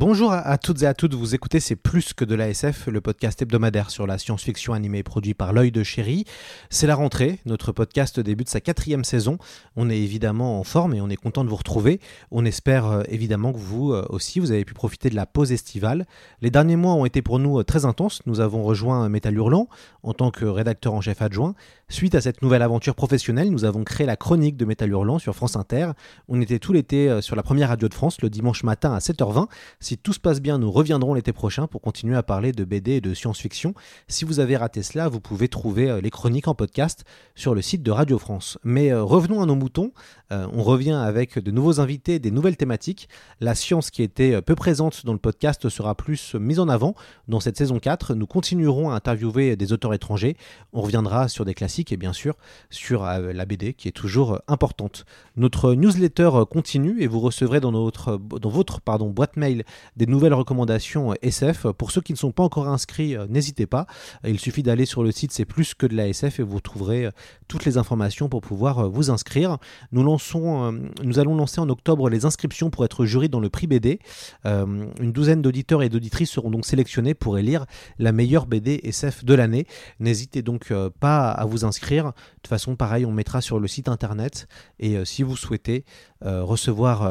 Bonjour à toutes et à toutes, vous écoutez C'est plus que de la SF, le podcast hebdomadaire sur la science-fiction animée produit par l'œil de chéri. C'est la rentrée, notre podcast débute sa quatrième saison. On est évidemment en forme et on est content de vous retrouver. On espère euh, évidemment que vous euh, aussi, vous avez pu profiter de la pause estivale. Les derniers mois ont été pour nous euh, très intenses. Nous avons rejoint Métal Hurlant en tant que rédacteur en chef adjoint. Suite à cette nouvelle aventure professionnelle, nous avons créé la chronique de Métal Hurlant sur France Inter. On était tout l'été sur la première radio de France le dimanche matin à 7h20. Si tout se passe bien, nous reviendrons l'été prochain pour continuer à parler de BD et de science-fiction. Si vous avez raté cela, vous pouvez trouver euh, les chroniques en podcast sur le site de Radio France. Mais euh, revenons à nos moutons. Euh, on revient avec de nouveaux invités, des nouvelles thématiques. La science qui était peu présente dans le podcast sera plus mise en avant dans cette saison 4. Nous continuerons à interviewer des auteurs étrangers. On reviendra sur des classiques et bien sûr sur la BD qui est toujours importante. Notre newsletter continue et vous recevrez dans, notre, dans votre pardon, boîte mail des nouvelles recommandations SF. Pour ceux qui ne sont pas encore inscrits, euh, n'hésitez pas. Il suffit d'aller sur le site C'est plus que de la SF et vous trouverez euh, toutes les informations pour pouvoir euh, vous inscrire. Nous, lançons, nous allons lancer en octobre les inscriptions pour être jury dans le prix BD. une douzaine d'auditeurs et d'auditrices seront donc sélectionnés pour élire la meilleure BD SF de l'année. N'hésitez donc pas à vous inscrire. De toute façon, pareil, on mettra sur le site internet. Et si vous souhaitez recevoir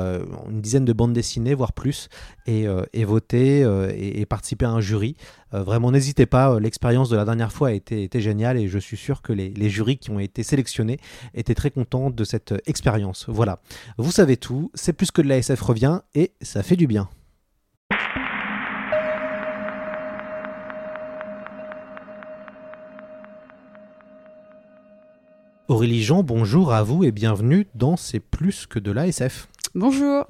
une dizaine de bandes dessinées, voire plus, et, et voter et, participer à un jury. vraiment, n'hésitez pas. L'expérience de la dernière fois a été, géniale et je suis sûr que les, les, jurys qui ont été sélectionnés étaient très contents de cette expérience. Voilà. Vous savez tout. C'est plus que de la SF revient et ça fait du bien. Aurélie Jean, bonjour à vous et bienvenue dans C'est plus que de la SF. Bonjour.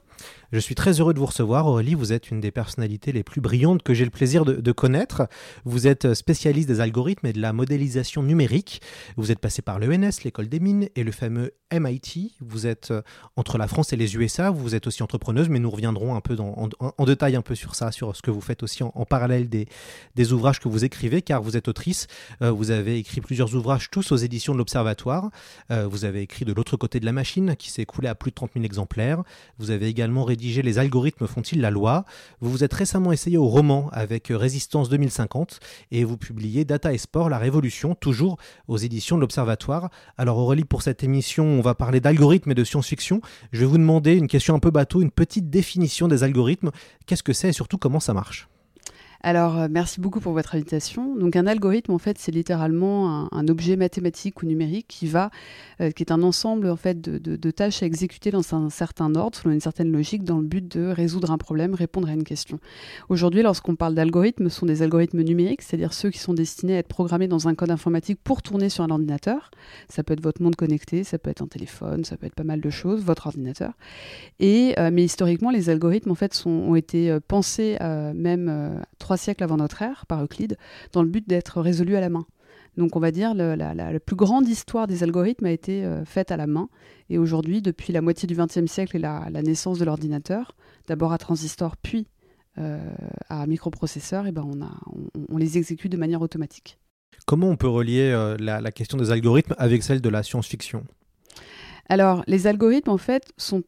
Je suis très heureux de vous recevoir, Aurélie. Vous êtes une des personnalités les plus brillantes que j'ai le plaisir de, connaître. Vous êtes spécialiste des algorithmes et de la modélisation numérique. Vous êtes passé par l'ENS, l'école des mines, et le fameux MIT. Vous êtes euh, entre la France et les USA. Vous êtes aussi entrepreneuse, mais nous reviendrons un peu en, détail un peu sur ça, sur ce que vous faites aussi en, parallèle des, des, ouvrages que vous écrivez, car vous êtes autrice. Euh, vous avez écrit plusieurs ouvrages, tous aux éditions de l'Observatoire. Euh, vous avez écrit De l'autre côté de la machine, qui s'est écoulé à plus de 30 000 exemplaires. Vous avez également rédigé Les algorithmes font-ils la loi? Vous vous êtes récemment essayé au roman avec Résistance 2050 et vous publiez Data et Sport, la révolution, toujours aux éditions de l'Observatoire. Alors Aurélie, pour cette émission, on va parler d'algorithmes et de science-fiction. Je vais vous demander une question un peu bateau, une petite définition des algorithmes. Qu'est-ce que c'est et surtout comment ça marche? Alors, euh, merci beaucoup pour votre invitation. Donc, un algorithme, en fait, c'est littéralement un, objet mathématique ou numérique qui va, euh, qui est un ensemble en fait de, tâches à exécuter dans un certain ordre, selon une certaine logique, dans le but de résoudre un problème, répondre à une question. Aujourd'hui, lorsqu'on parle d'algorithmes, ce sont des algorithmes numériques, c'est-à-dire ceux qui sont destinés à être programmés dans un code informatique pour tourner sur un ordinateur. Ça peut être votre monde connecté, ça peut être un téléphone, ça peut être pas mal de choses, votre ordinateur. Et euh, mais historiquement, les algorithmes en fait ont été pensés même trois siècles avant notre ère par Euclide, dans le but d'être résolus à la main. Donc on va dire la, la, plus grande histoire des algorithmes a été euh, faite à la main. Et aujourd'hui, depuis la moitié du XXe siècle et la, naissance de l'ordinateur, d'abord à transistor puis euh, à microprocesseur, et eh ben on, a, on, les exécute de manière automatique. Comment on peut relier euh, la, question des algorithmes avec celle de la science-fiction? Alors les algorithmes en fait sont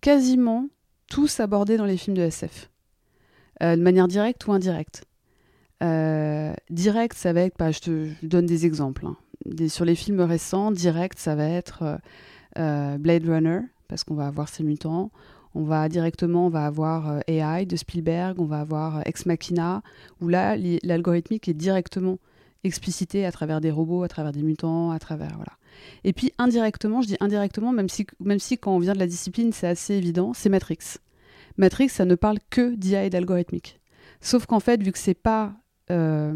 quasiment tous abordés dans les films de SF. Euh, de manière directe ou indirecte. Euh, direct, ça va être, bah, je te donne des exemples. Hein. sur les films récents, direct, ça va être euh, Blade Runner, parce qu'on va avoir ces mutants. On va directement, on va avoir AI de Spielberg, on va avoir Ex Machina, où là, l'algorithmique est directement explicité à travers des robots, à travers des mutants, à travers voilà. Et puis indirectement, je dis indirectement, même si, même si quand on vient de la discipline, c'est assez évident, c'est Matrix. Matrix, ça ne parle que d'IA et d'algorithmique. Sauf qu'en fait, vu que c'est pas euh,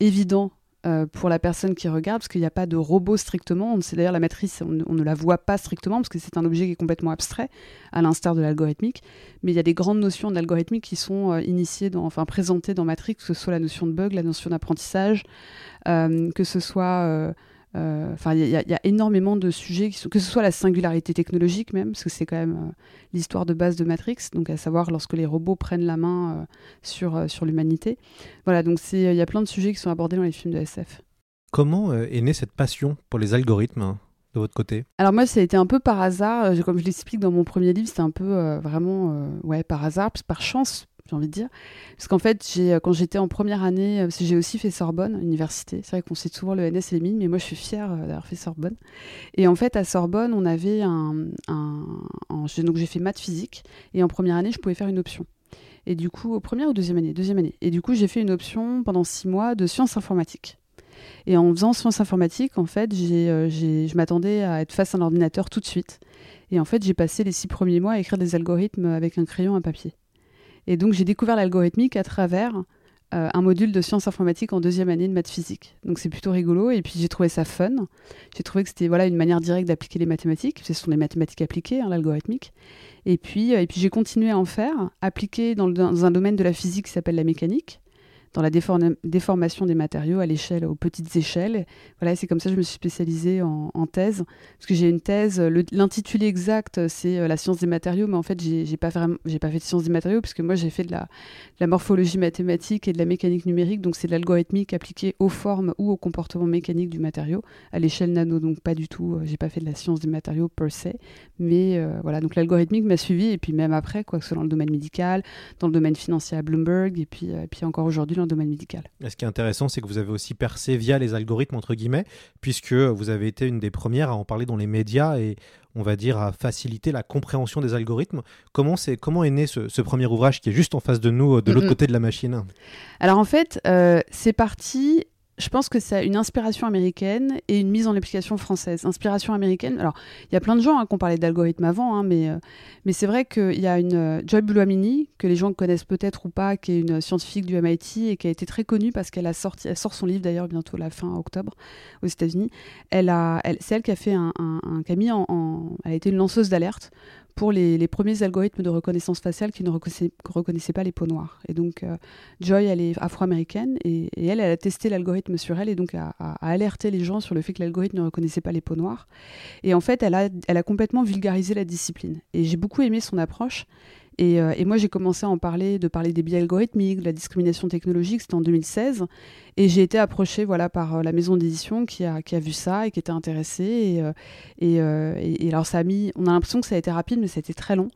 évident euh, pour la personne qui regarde, parce qu'il n'y a pas de robot strictement. C'est d'ailleurs la matrice, on, ne la voit pas strictement, parce que c'est un objet qui est complètement abstrait, à l'instar de l'algorithmique. Mais il y a des grandes notions de l'algorithmique qui sont euh, initiées, dans, enfin présentées dans Matrix, que ce soit la notion de bug, la notion d'apprentissage, que ce soit Enfin, il y, y, a énormément de sujets, qui sont, que ce soit la singularité technologique même, parce que c'est quand même euh, l'histoire de base de Matrix, donc à savoir lorsque les robots prennent la main euh, sur, sur l'humanité. Voilà, donc il y a plein de sujets qui sont abordés dans les films de SF. Comment est née cette passion pour les algorithmes de votre côté? Alors moi, ça a été un peu par hasard. Comme je l'explique dans mon premier livre, c'était un peu euh, vraiment euh, ouais, par hasard, par chance, j'ai envie de dire. Parce qu'en fait, j'ai, quand j'étais en première année, que j'ai aussi fait Sorbonne, université. C'est vrai qu'on cite souvent le NS et les mines, mais moi, je suis fière d'avoir fait Sorbonne. Et en fait, à Sorbonne, on avait un... un, un donc j'ai fait maths physique, et en première année, je pouvais faire une option. Et du coup, première ou deuxième année? Deuxième année. Et du coup, j'ai fait une option pendant six mois de sciences informatiques. Et en faisant sciences informatiques, en fait, euh, je m'attendais à être face à un ordinateur tout de suite. Et en fait, j'ai passé les six premiers mois à écrire des algorithmes avec un crayon à papier. Et donc, j'ai découvert l'algorithmique à travers euh, un module de sciences informatiques en deuxième année de maths physique. Donc, c'est plutôt rigolo. Et puis, j'ai trouvé ça fun. J'ai trouvé que c'était voilà, une manière directe d'appliquer les mathématiques. Ce sont des mathématiques appliquées, hein, l'algorithmique. Et puis, euh, et puis j'ai continué à en faire, appliqué dans, le, dans un domaine de la physique qui s'appelle la mécanique dans la déformation des matériaux à l'échelle, aux petites échelles. Voilà, c'est comme ça que je me suis spécialisée en, thèse, parce que j'ai une thèse, l'intitulé exact, c'est la science des matériaux, mais en fait, j'ai pas vraiment, pas fait de science des matériaux, puisque moi, j'ai fait de la, morphologie mathématique et de la mécanique numérique, donc c'est de l'algorithmique appliquée aux formes ou au comportement mécanique du matériau à l'échelle nano, donc pas du tout, j'ai pas fait de la science des matériaux per se, mais euh, voilà, donc l'algorithmique m'a suivi, et puis même après, quoi que ce soit dans le domaine médical, dans le domaine financier à Bloomberg, et puis, et puis encore aujourd'hui domaine médical. Et ce qui est intéressant, c'est que vous avez aussi percé via les algorithmes, entre guillemets, puisque vous avez été une des premières à en parler dans les médias et on va dire à faciliter la compréhension des algorithmes. Comment, est, comment est né ce, ce, premier ouvrage qui est juste en face de nous, de l'autre mm -hmm. côté de la machine? Alors en fait, euh, c'est parti je pense que c'est une inspiration américaine et une mise en application française. Inspiration américaine, alors il y a plein de gens hein, qui ont parlé d'algorithme avant, hein, mais, euh, mais c'est vrai qu'il y a une euh, Joy Buolamwini, que les gens connaissent peut-être ou pas, qui est une scientifique du MIT et qui a été très connue parce qu'elle a sorti, elle sort son livre d'ailleurs bientôt la fin octobre aux États-Unis. Elle a, c'est elle qui a fait un, un, en, en, elle a été une lanceuse d'alerte pour les, premiers algorithmes de reconnaissance faciale qui ne reconnaissaient, pas les peaux noires. Et donc, euh, Joy, elle est afro-américaine et, elle, a testé l'algorithme sur elle et donc a, alerté les gens sur le fait que l'algorithme ne reconnaissait pas les peaux noires. Et en fait, elle a, elle a complètement vulgarisé la discipline. Et j'ai beaucoup aimé son approche. Et, euh, et, moi, j'ai commencé à en parler, de parler des biais algorithmiques, de la discrimination technologique, c'était en 2016. Et j'ai été approchée voilà, par euh, la maison d'édition qui a, qui a vu ça et qui était intéressée. Et, euh, et, alors, ça a mis. On a l'impression que ça a été rapide, mais ça a été très long.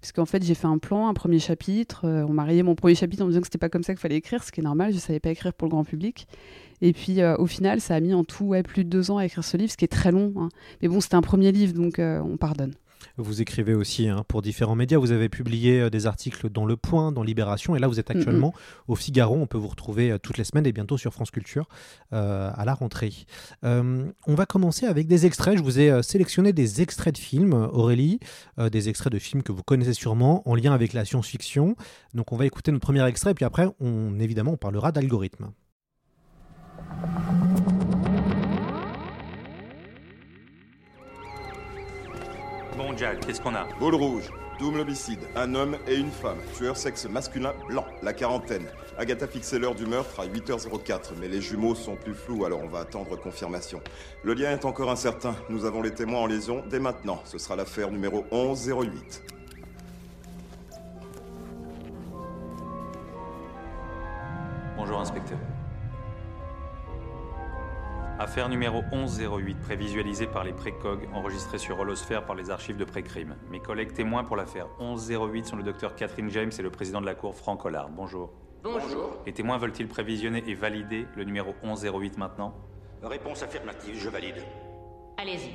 Puisqu'en fait, j'ai fait un plan, un premier chapitre. on m'a rayé mon premier chapitre en me disant que c'était pas comme ça qu'il fallait écrire, ce qui est normal. Je savais pas écrire pour le grand public. Et puis au final, ça a mis en tout plus de deux ans à écrire ce livre, ce qui est très long. Hein. Mais bon, c'était un premier livre, donc on pardonne. Vous écrivez aussi hein, pour différents médias. Vous avez publié euh, des articles dans Le Point, dans Libération, et là vous êtes actuellement au Figaro. On peut vous retrouver euh, toutes les semaines et bientôt sur France Culture euh, à la rentrée. On va commencer avec des extraits. Je vous ai sélectionné des extraits de films, Aurélie, des extraits de films que vous connaissez sûrement en lien avec la science-fiction. Donc on va écouter notre premier extrait, puis après, on, évidemment, on parlera d'algorithmes. Qu'est-ce qu'on a Boule rouge, double homicide, un homme et une femme, tueur sexe masculin blanc, la quarantaine. Agatha fixait l'heure du meurtre à 8h04, mais les jumeaux sont plus flous, alors on va attendre confirmation. Le lien est encore incertain, nous avons les témoins en liaison dès maintenant. Ce sera l'affaire numéro 1108. Bonjour, inspecteur. Affaire numéro 1108, prévisualisée par les précogs, enregistrée sur Holosphère par les archives de pré-crime. Mes collègues témoins pour l'affaire 1108 sont le docteur Catherine James et le président de la Cour Franck Hollard. Bonjour. Bonjour. Les témoins veulent-ils prévisionner et valider le numéro 1108 maintenant? Réponse affirmative, je valide. Allez-y.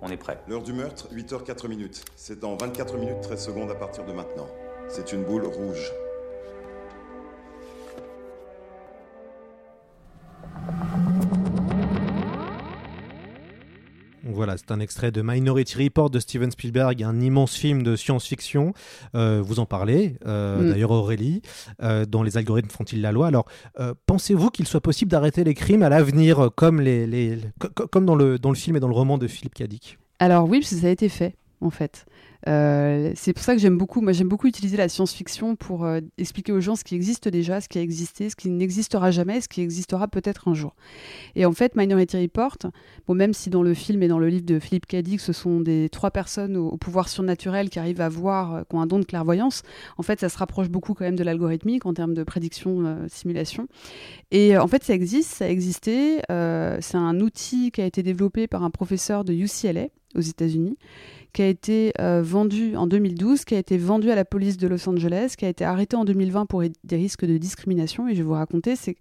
On est prêt. L'heure du meurtre, 8h04 minutes. C'est dans 24 minutes 13 secondes à partir de maintenant. C'est une boule rouge. Voilà, c'est un extrait de Minority Report de Steven Spielberg, un immense film de science-fiction. Euh, vous en parlez, euh, Mm. d'ailleurs Aurélie, euh, dont les algorithmes font-ils la loi Alors, pensez-vous qu'il soit possible d'arrêter les crimes à l'avenir, comme, les, les- co- co- comme dans, le, dans le film et dans le roman de Philippe Cadic Alors oui, parce que ça a été fait, en fait. Euh, c'est pour ça que j'aime beaucoup, moi j'aime beaucoup utiliser la science-fiction pour euh, expliquer aux gens ce qui existe déjà, ce qui a existé, ce qui n'existera jamais, ce qui existera peut-être un jour. Et en fait, Minority Report, bon, même si dans le film et dans le livre de Philippe Cadic, ce sont des trois personnes au, pouvoir surnaturel qui arrivent à voir, euh, qui ont un don de clairvoyance, en fait, ça se rapproche beaucoup quand même de l'algorithmique en termes de prédiction, simulation. Et en fait, ça existe, ça a existé. c'est un outil qui a été développé par un professeur de UCLA aux États-Unis, qui a été euh, vendu en 2012, qui a été vendu à la police de Los Angeles, qui a été arrêté en 2020 pour des risques de discrimination. Et je vais vous raconter, c'est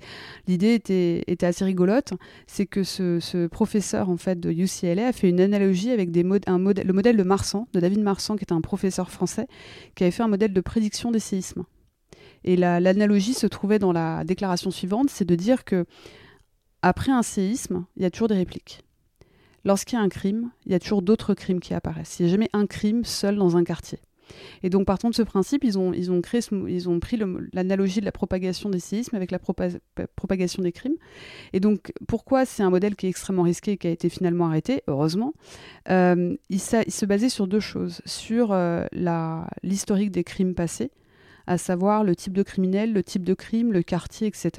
l'idée était, était assez rigolote, c'est que ce, ce professeur en fait de UCLA a fait une analogie avec des un le modèle de Marsan, de David Marsan, qui était un professeur français, qui avait fait un modèle de prédiction des séismes. Et la- l'analogie se trouvait dans la déclaration suivante, c'est de dire que après un séisme, il y a toujours des répliques. Lorsqu'il y a un crime, il y a toujours d'autres crimes qui apparaissent. Il n'y a jamais un crime seul dans un quartier. Et donc, partant de ce principe, ils ont, ils ont, créé ils ont pris l'analogie de la propagation des séismes avec la propa- propagation des crimes. Et donc, pourquoi c'est un modèle qui est extrêmement risqué et qui a été finalement arrêté, heureusement Euh, il, se basait sur deux choses. Sur euh, l'historique des crimes passés, à savoir le type de criminel, le type de crime, le quartier, etc.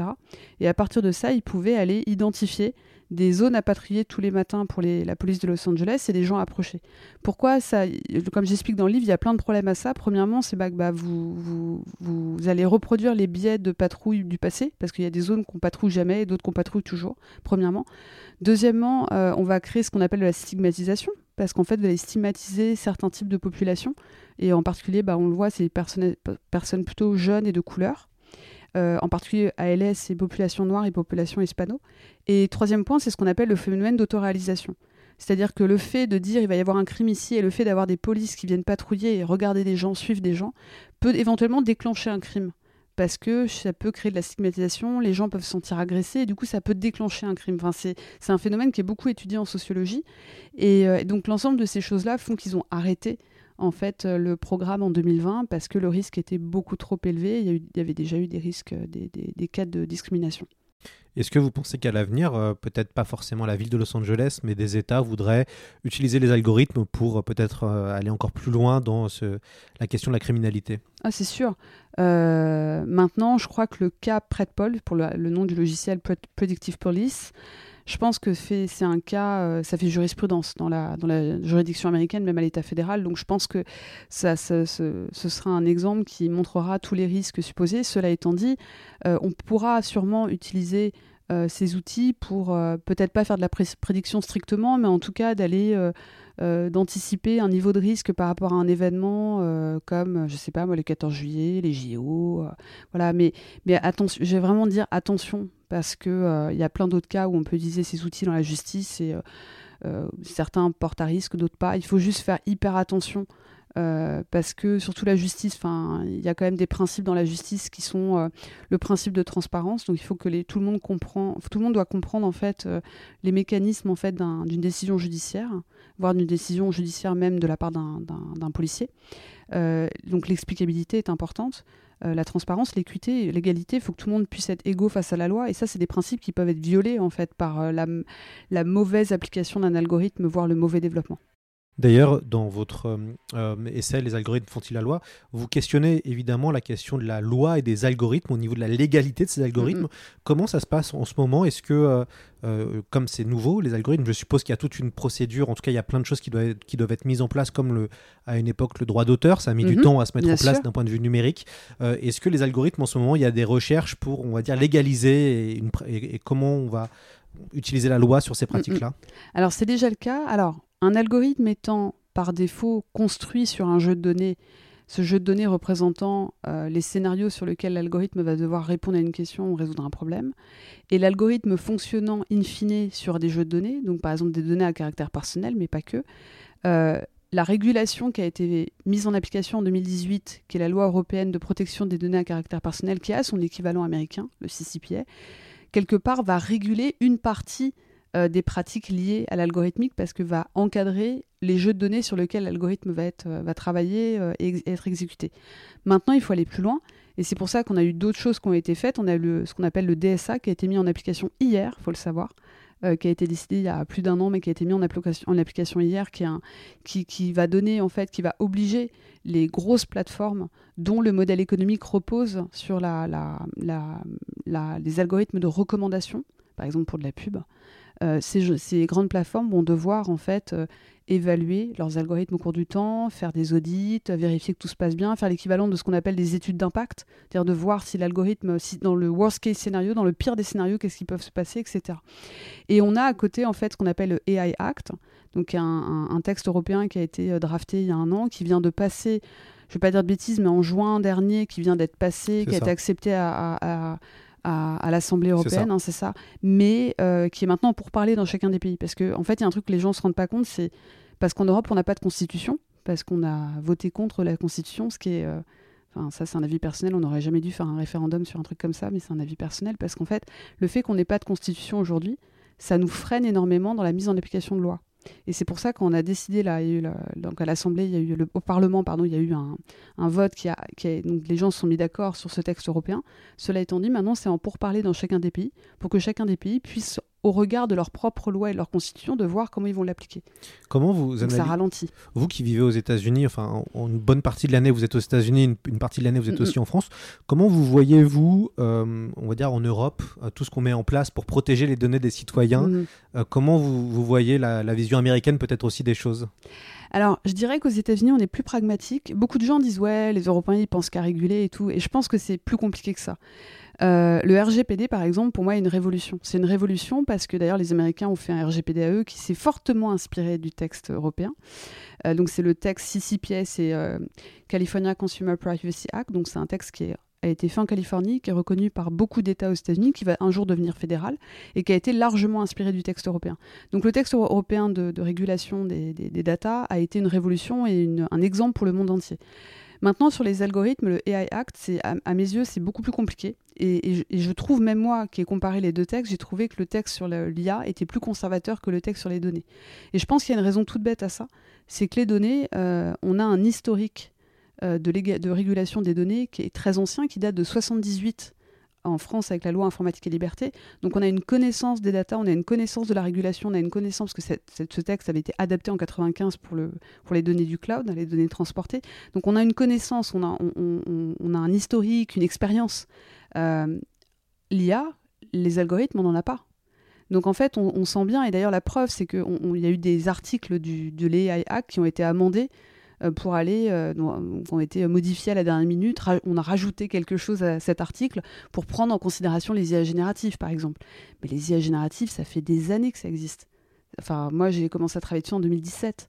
Et à partir de ça, ils pouvaient aller identifier des zones à patrouiller tous les matins pour la police de Los Angeles et des gens approchés. Pourquoi ça Comme j'explique dans le livre, il y a plein de problèmes à ça. Premièrement, c'est bah, que bah, vous, allez reproduire les biais de patrouille du passé, parce qu'il y a des zones qu'on patrouille jamais et d'autres qu'on patrouille toujours, premièrement. Deuxièmement, euh, on va créer ce qu'on appelle de la stigmatisation, parce qu'en fait, vous allez stigmatiser certains types de populations, et en particulier, bah, on le voit, c'est les personnes, personnes plutôt jeunes et de couleur. Euh, en particulier ALS et population noire et population hispano. Et troisième point, c'est ce qu'on appelle le phénomène d'autoréalisation. C'est-à-dire que le fait de dire il va y avoir un crime ici et le fait d'avoir des polices qui viennent patrouiller et regarder des gens, suivre des gens, peut éventuellement déclencher un crime. Parce que ça peut créer de la stigmatisation, les gens peuvent se sentir agressés et du coup ça peut déclencher un crime. Enfin, c'est un phénomène qui est beaucoup étudié en sociologie. Euh, et donc l'ensemble de ces choses-là font qu'ils ont arrêté en fait euh, le programme en 2020 parce que le risque était beaucoup trop élevé. Il y, a eu- il y avait déjà eu des risques, euh, des, des- des cas de discrimination. Est-ce que vous pensez qu'à l'avenir, euh, peut-être pas forcément la ville de Los Angeles, mais des États voudraient utiliser les algorithmes pour euh, peut-être euh, aller encore plus loin dans ce- la question de la criminalité? Ah, c'est sûr. Maintenant, je crois que le cas Predpol, pour le, le nom du logiciel Pred- Predictive Police, je pense que c'est un cas, euh, ça fait jurisprudence dans la, juridiction américaine, même à l'État fédéral. Donc je pense que ce, sera un exemple qui montrera tous les risques supposés. Cela étant dit, euh, on pourra sûrement utiliser ces outils pour euh, peut-être pas faire de la pré- prédiction strictement, mais en tout cas d'aller euh, euh, d'anticiper un niveau de risque par rapport à un événement euh, comme, je sais pas moi, le 14 juillet, les JO, euh, voilà. Mais, mais attention, je vais vraiment dire attention parce euh, il y a plein d'autres cas où on peut utiliser ces outils dans la justice et euh, euh, certains portent à risque, d'autres pas. Il faut juste faire hyper attention. Euh, parce que surtout la justice, enfin, il y a quand même des principes dans la justice qui sont euh, le principe de transparence. Donc il faut que tout le monde comprend, tout le monde doit comprendre en fait euh, les mécanismes en fait d'un- d'une décision judiciaire, voire d'une décision judiciaire même de la part d'un- policier. Donc l'explicabilité est importante. La transparence, l'équité, l'égalité, il faut que tout le monde puisse être égaux face à la loi. Et ça, c'est des principes qui peuvent être violés en fait par la mauvaise application d'un algorithme, voire le mauvais développement. D'ailleurs, dans votre euh, euh, essai Les algorithmes font-ils la loi? Vous questionnez évidemment la question de la loi et des algorithmes au niveau de la légalité de ces algorithmes. Mhm. Comment ça se passe en ce moment? Est-ce que, euh, euh, comme c'est nouveau, les algorithmes, je suppose qu'il y a toute une procédure, en tout cas il y a plein de choses qui doivent être, qui doivent être mises en place, comme le, à une époque le droit d'auteur, ça a mis du Mhm, temps à se mettre bien en place d'un point de vue numérique. Est-ce que les algorithmes en ce moment, il y a des recherches pour, on va dire, légaliser et, une et- et comment on va utiliser la loi sur ces pratiques-là? Alors c'est déjà le cas. Alors un algorithme étant par défaut construit sur un jeu de données, ce jeu de données représentant euh, les scénarios sur lesquels l'algorithme va devoir répondre à une question ou résoudre un problème, et l'algorithme fonctionnant in fine sur des jeux de données, donc par exemple des données à caractère personnel, mais pas que, euh, la régulation qui a été mise en application en 2018, qui est la loi européenne de protection des données à caractère personnel, qui a son équivalent américain, le CCPA, quelque part va réguler une partie euh, des pratiques liées à l'algorithmique parce que va encadrer les jeux de données sur lesquels l'algorithme va, être, va travailler et être exécuté. Maintenant, il faut aller plus loin. Et c'est pour ça qu'on a eu d'autres choses qui ont été faites. On a eu ce qu'on appelle le DSA qui a été mis en application hier, il faut le savoir. Euh, qui a été décidé il y a plus d'un an, mais qui a été mis en application, en application hier, qui, un, qui, qui, va donner, en fait, qui va obliger les grosses plateformes dont le modèle économique repose sur la, la, la, les algorithmes de recommandation, par exemple pour de la pub, euh, ces, ces, grandes plateformes vont devoir en fait euh, évaluer leurs algorithmes au cours du temps, faire des audits, vérifier que tout se passe bien, faire l'équivalent de ce qu'on appelle des études d'impact, c'est-à-dire de voir si l'algorithme, si dans le worst case scénario, dans le pire des scénarios, qu'est-ce qui peut se passer, etc. Et on a à côté en fait ce qu'on appelle le AI Act, donc un, un, texte européen qui a été euh, drafté il y a un an, qui vient de passer je ne vais pas dire de bêtises, mais en juin dernier, qui vient d'être passé, qui a été accepté à, à, à, l'Assemblée européenne, c'est ça. Hein, mais euh, qui est maintenant pour parler dans chacun des pays. Parce qu'en en fait, il y a un truc que les gens ne se rendent pas compte, c'est parce qu'en Europe, on n'a pas de constitution, parce qu'on a voté contre la constitution, ce qui est. Euh, enfin, ça, c'est un avis personnel. On n'aurait jamais dû faire un référendum sur un truc comme ça, mais c'est un avis personnel parce qu'en fait, le fait qu'on n'ait pas de constitution aujourd'hui, ça nous freine énormément dans la mise en application de loi. Et c'est pour ça qu'on a décidé là, donc à l'Assemblée, il y a eu le, au Parlement, pardon, il y a eu un, un vote qui a, qui donc les gens se sont mis d'accord sur ce texte européen. Cela étant dit, maintenant c'est en pourparler dans chacun des pays pour que chacun des pays puisse au regard de leurs propres lois et de leur constitution, de voir comment ils vont l'appliquer. Comment vous ça ralentit. Vous qui vivez aux États-Unis, enfin, en, une bonne partie de l'année, vous êtes aux États-Unis, une, partie de l'année, vous êtes aussi en France. Comment vous voyez-vous, euh, on va dire en Europe, euh, tout ce qu'on met en place pour protéger les données des citoyens euh, Comment vous, vous voyez la, la vision américaine, peut-être aussi des choses? Alors, je dirais qu'aux États-Unis, on est plus pragmatique. Beaucoup de gens disent ouais, les Européens, ils pensent qu'à réguler et tout. Et je pense que c'est plus compliqué que ça. Euh, le RGPD, par exemple, pour moi, est une révolution. C'est une révolution parce que d'ailleurs, les Américains ont fait un RGPD à eux qui s'est fortement inspiré du texte européen. Euh, donc, c'est le texte CCPS et euh, California Consumer Privacy Act. Donc, c'est un texte qui a été fait en Californie, qui est reconnu par beaucoup d'États aux États-Unis, qui va un jour devenir fédéral et qui a été largement inspiré du texte européen. Donc le texte européen de, régulation des, des, data a été une révolution et un exemple pour le monde entier. Maintenant, sur les algorithmes, le AI Act, à, à, mes yeux, c'est beaucoup plus compliqué. Et, je trouve, même moi qui ai comparé les deux textes, j'ai trouvé que le texte sur l'IA était plus conservateur que le texte sur les données. Et je pense qu'il y a une raison toute bête à ça, c'est que les données, euh, on a un historique euh, de, régulation des données qui est très ancien, qui date de 78 en France avec la loi informatique et liberté. Donc on a une connaissance des datas, on a une connaissance de la régulation, on a une connaissance que ce texte avait été adapté en 95 pour, le, pour les données du cloud, les données transportées. Donc on a une connaissance, on a, on, a un historique, une expérience. Euh, L'IA, les algorithmes, on n'en a pas. Donc en fait, on, sent bien, et d'ailleurs la preuve, c'est qu'il y a eu des articles du, de l'AI Act qui ont été amendés pour aller, euh, ont été modifiés à la dernière minute. on a rajouté quelque chose à cet article pour prendre en considération les IA génératives, par exemple. Mais les IA génératives, ça fait des années que ça existe. Enfin, moi, j'ai commencé à travailler dessus en 2017.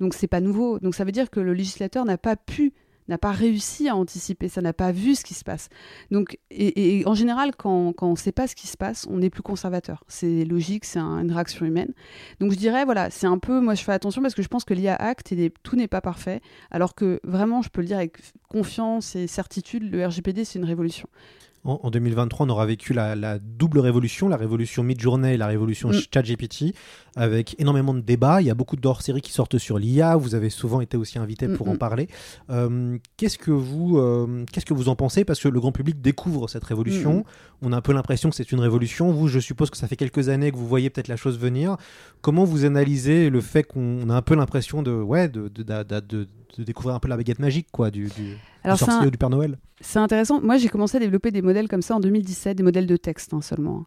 Donc, c'est pas nouveau. Donc, ça veut dire que le législateur n'a pas pu n'a pas réussi à anticiper ça, n'a pas vu ce qui se passe. Donc, et, en général, quand, on ne sait pas ce qui se passe, on est plus conservateur. C'est logique, c'est une réaction humaine. Donc je dirais, voilà, c'est un peu, moi je fais attention parce que je pense que l'IA Act, et tout n'est pas parfait, alors que vraiment, je peux le dire avec confiance et certitude, le RGPD, c'est une révolution. En, 2023, on aura vécu la, double révolution, la révolution mid-journée et la révolution mm. ChatGPT, avec énormément de débats. Il y a beaucoup dhors séries qui sortent sur l'IA. Vous avez souvent été aussi invité pour en parler. Euh, qu'est-ce que vous, euh, qu'est-ce que vous en pensez? Parce que le grand public découvre cette révolution. On a un peu l'impression que c'est une révolution. Vous, je suppose que ça fait quelques années que vous voyez peut-être la chose venir. Comment vous analysez le fait qu'on a un peu l'impression de, ouais, de, de, de de découvrir un peu la baguette magique quoi, du, du, sorcier ou du Père Noël. C'est intéressant. Moi, j'ai commencé à développer des modèles comme ça en 2017, des modèles de texte hein, seulement.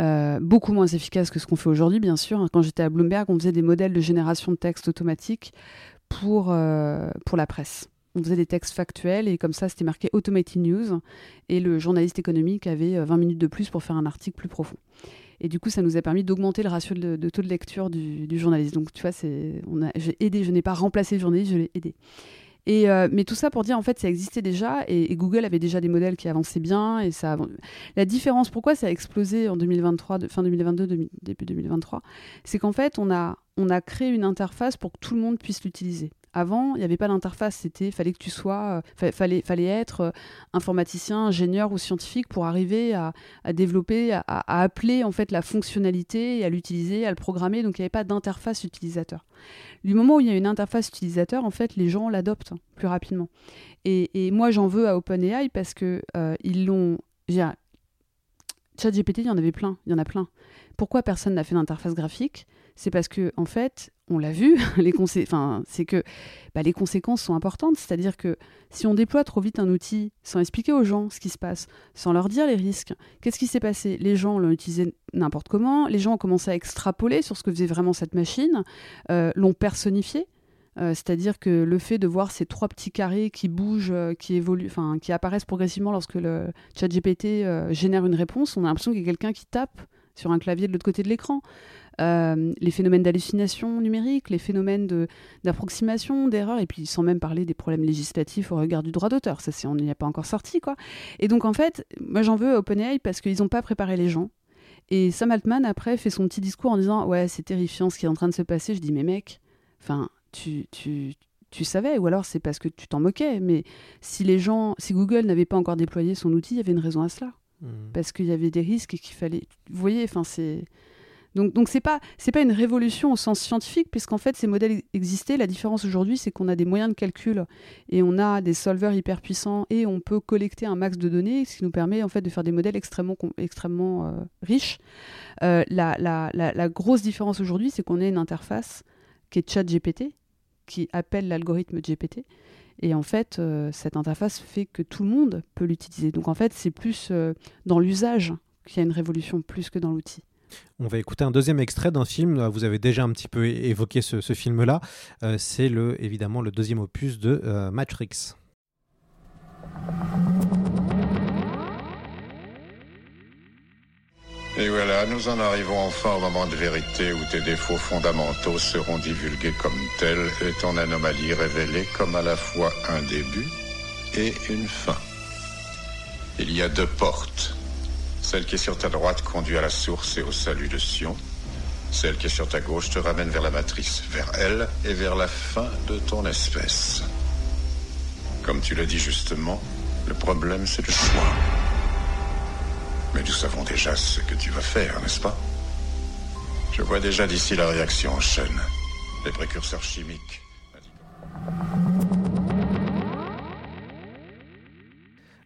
Euh, beaucoup moins efficaces que ce qu'on fait aujourd'hui, bien sûr. Quand j'étais à Bloomberg, on faisait des modèles de génération de texte automatique pour, euh, pour la presse. On faisait des textes factuels et comme ça, c'était marqué Automated News. Et le journaliste économique avait 20 euh, minutes de plus pour faire un article plus profond. Et du coup, ça nous a permis d'augmenter le ratio de, taux de lecture du, journaliste. Donc, tu vois, j'ai aidé, je n'ai pas remplacé le journaliste, je l'ai aidé. Et euh, mais tout ça pour dire, en fait, ça existait déjà et, Google avait déjà des modèles qui avançaient bien. Et ça, la différence, pourquoi ça a explosé en 2023, de, fin 2022, début 2023, c'est qu'en fait, on a, on a créé une interface pour que tout le monde puisse l'utiliser. Avant, il n'y avait pas d'interface. C'était fallait que tu sois, euh, fallait, fallait être euh, informaticien, ingénieur ou scientifique pour arriver à, développer, à, appeler en fait la fonctionnalité, à l'utiliser, à le programmer. Donc il n'y avait pas d'interface utilisateur. Du moment où il y a une interface utilisateur, en fait, les gens l'adoptent plus rapidement. Et, moi, j'en veux à OpenAI parce que euh, ils l'ont. ChatGPT, il y en avait plein, il y en a plein. Pourquoi personne n'a fait d'interface graphique? C'est parce que en fait, on l'a vu, les c'est que bah, les conséquences sont importantes. C'est-à-dire que si on déploie trop vite un outil sans expliquer aux gens ce qui se passe, sans leur dire les risques, qu'est-ce qui s'est passé? Les gens l'ont utilisé n'importe comment, les gens ont commencé à extrapoler sur ce que faisait vraiment cette machine, euh, l'ont personnifié. Euh, c'est-à-dire que le fait de voir ces trois petits carrés qui bougent, euh, qui évoluent, enfin qui apparaissent progressivement lorsque le chat GPT génère une réponse, on a l'impression qu'il y a quelqu'un qui tape sur un clavier de l'autre côté de l'écran. Euh, les phénomènes d'hallucination numérique, les phénomènes d'approximation, d'erreur, et puis sans même parler des problèmes législatifs au regard du droit d'auteur. Ça, on n'y a pas encore sorti, quoi. Et donc, en fait, moi, j'en veux à OpenAI parce qu'ils n'ont pas préparé les gens. Et Sam Altman, après, fait son petit discours en disant Ouais, c'est terrifiant ce qui est en train de se passer. Je dis Mais mec, enfin, tu, tu, tu savais, ou alors c'est parce que tu t'en moquais. Mais si les gens, si Google n'avait pas encore déployé son outil, il y avait une raison à cela. Mmh. Parce qu'il y avait des risques et qu'il fallait. Vous voyez, enfin, c'est. Donc, donc c'est pas une révolution au sens scientifique, puisqu'en fait ces modèles existaient. La différence aujourd'hui, c'est qu'on a des moyens de calcul et on a des solvers hyper puissants et on peut collecter un max de données, ce qui nous permet en fait de faire des modèles extrêmement extrêmement euh, riches. Euh, la, grosse différence aujourd'hui, c'est qu'on a une interface qui est ChatGPT, qui appelle l'algorithme GPT. Et en fait, euh, cette interface fait que tout le monde peut l'utiliser. Donc en fait, c'est plus dans l'usage qu'il y a une révolution plus que dans l'outil. On va écouter un deuxième extrait d'un film. Vous avez déjà un petit peu évoqué ce, film-là. Euh, c'est le, évidemment le deuxième opus de euh, Matrix. Et voilà, nous en arrivons enfin au moment de vérité où tes défauts fondamentaux seront divulgués comme tels et ton anomalie révélée comme à la fois un début et une fin. Il y a deux portes celle qui est sur ta droite conduit à la source et au salut de Sion. Celle qui est sur ta gauche te ramène vers la matrice, vers elle et vers la fin de ton espèce. Comme tu l'as dit justement, le problème c'est le choix. Mais nous savons déjà ce que tu vas faire, n'est-ce pas? Je vois déjà d'ici la réaction en chaîne. Les précurseurs chimiques.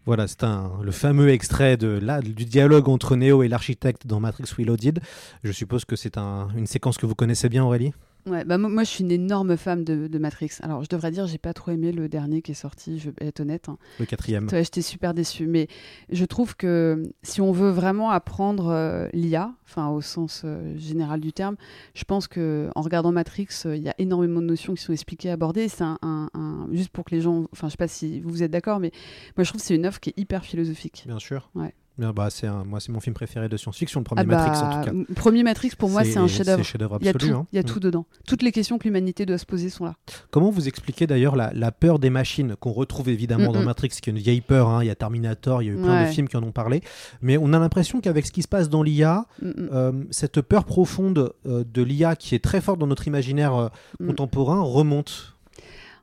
Voilà, c'est le fameux extrait de, du dialogue entre Neo et l'architecte dans Matrix Reloaded. Je suppose que c'est une séquence que vous connaissez bien, Aurélie? Ouais, bah moi je suis une énorme femme de, Matrix. Alors je devrais dire, j'ai pas trop aimé le dernier qui est sorti, je vais être honnête. Hein. Le quatrième. Ouais, j'étais super déçue. Mais je trouve que si on veut vraiment apprendre euh, l'IA, enfin au sens euh, général du terme, je pense que en regardant Matrix, euh, il y a énormément de notions qui sont expliquées, abordées. C'est un, un, juste pour que les gens, enfin je sais pas si vous êtes d'accord, mais moi je trouve que c'est une œuvre qui est hyper philosophique. Bien sûr. Ouais. Bah, c'est moi, c'est mon film préféré de science-fiction, le premier ah Matrix en tout cas. Premier Matrix pour moi, c'est un chef-d'œuvre. Il y a tout, il y a tout dedans. Toutes les questions que l'humanité doit se poser sont là. Comment vous expliquez d'ailleurs la, la, peur des machines qu'on retrouve évidemment dans Matrix, qui est une vieille peur. Hein. Il y a Terminator, il y a eu plein de films qui en ont parlé, mais on a l'impression qu'avec ce qui se passe dans l'IA, euh, cette peur profonde euh, de l'IA qui est très forte dans notre imaginaire euh, mm. contemporain remonte.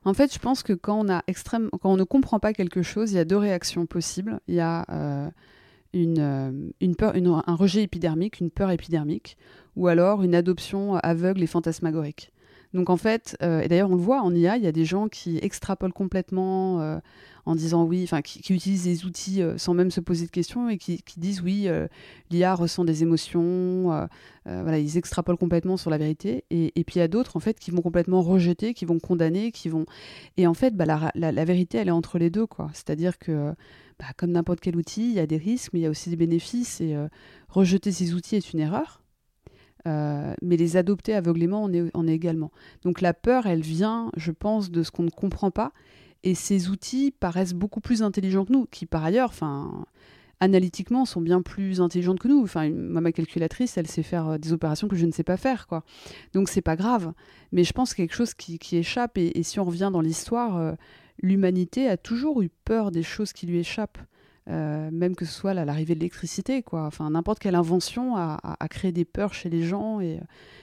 En fait, je pense que quand on a extrême, quand on ne comprend pas quelque chose, il y a deux réactions possibles. Il y a une, euh, une peur, un rejet épidermique, une peur épidermique, ou alors une adoption aveugle et fantasmagorique. Donc en fait, euh, et d'ailleurs on le voit en IA, il y a des gens qui extrapolent complètement euh, en disant oui, enfin qui, utilisent des outils sans même se poser de questions et qui, disent oui, l'IA ressent des émotions, voilà, ils extrapolent complètement sur la vérité. Et, puis il y a d'autres en fait qui vont complètement rejeter, qui vont condamner, qui vont. Et en fait, bah, la, vérité, elle est entre les deux, quoi. C'est-à-dire que bah, comme n'importe quel outil, il y a des risques, mais il y a aussi des bénéfices. Et euh, rejeter ces outils est une erreur. Euh, mais les adopter aveuglément en est, également. Donc la peur, elle vient, je pense, de ce qu'on ne comprend pas. Et ces outils paraissent beaucoup plus intelligents que nous, qui par ailleurs, enfin, analytiquement, sont bien plus intelligentes que nous. Enfin, ma calculatrice, elle sait faire euh, des opérations que je ne sais pas faire, quoi. Donc c'est pas grave. Mais je pense quelque chose qui, échappe. Et, si on revient dans l'histoire, l'humanité a toujours eu peur des choses qui lui échappent. Euh, même que ce soit l'arrivée de l'électricité, quoi. Enfin, n'importe quelle invention a, a, créé des peurs chez les gens. Et,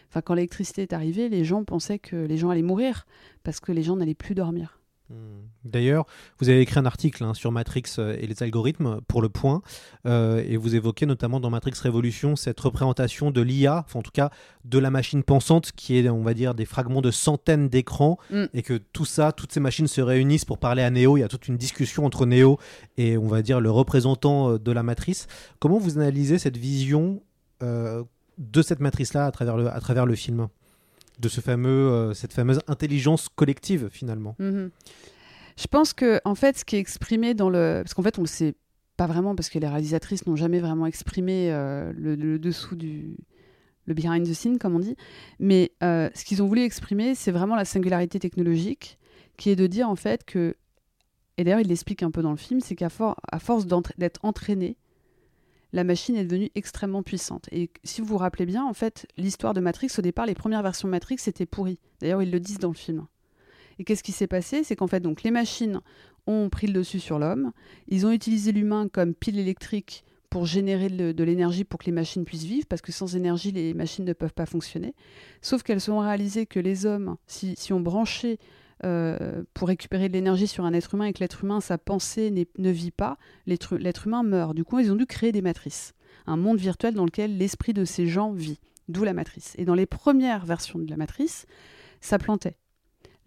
enfin, quand l'électricité est arrivée, les gens pensaient que les gens allaient mourir parce que les gens n'allaient plus dormir. Hmm. D'ailleurs, vous avez écrit un article hein, sur Matrix euh, et les algorithmes pour le point, euh, et vous évoquez notamment dans Matrix Révolution cette représentation de l'IA, en tout cas de la machine pensante, qui est, on va dire, des fragments de centaines d'écrans, mm. et que tout ça, toutes ces machines se réunissent pour parler à Neo. Il y a toute une discussion entre Neo et, on va dire, le représentant euh, de la matrice. Comment vous analysez cette vision de cette matrice-là à travers le, à travers le film? De ce fameux, euh, cette fameuse intelligence collective finalement. Mhm. Je pense que en fait, ce qui est exprimé dans le, parce qu'en fait, on le sait pas vraiment parce que les réalisatrices n'ont jamais vraiment exprimé euh, le, dessous du, le behind the scene comme on dit, mais euh, ce qu'ils ont voulu exprimer, c'est vraiment la singularité technologique, qui est de dire en fait que, et d'ailleurs il l'explique un peu dans le film, c'est qu'à force d'être entraîné la machine est devenue extrêmement puissante. Et si vous vous rappelez bien, en fait, l'histoire de Matrix, au départ, les premières versions de Matrix étaient pourries. D'ailleurs, ils le disent dans le film. Et qu'est-ce qui s'est passé? C'est qu'en fait, donc, les machines ont pris le dessus sur l'homme. Ils ont utilisé l'humain comme pile électrique pour générer de l'énergie pour que les machines puissent vivre, parce que sans énergie, les machines ne peuvent pas fonctionner. Sauf qu'elles ont réalisé que les hommes, si, si on branchait euh, pour récupérer de l'énergie sur un être humain et que l'être humain, sa pensée ne vit pas, l'être humain meurt. Du coup, ils ont dû créer des matrices, un monde virtuel dans lequel l'esprit de ces gens vit, d'où la matrice. Et dans les premières versions de la matrice, ça plantait.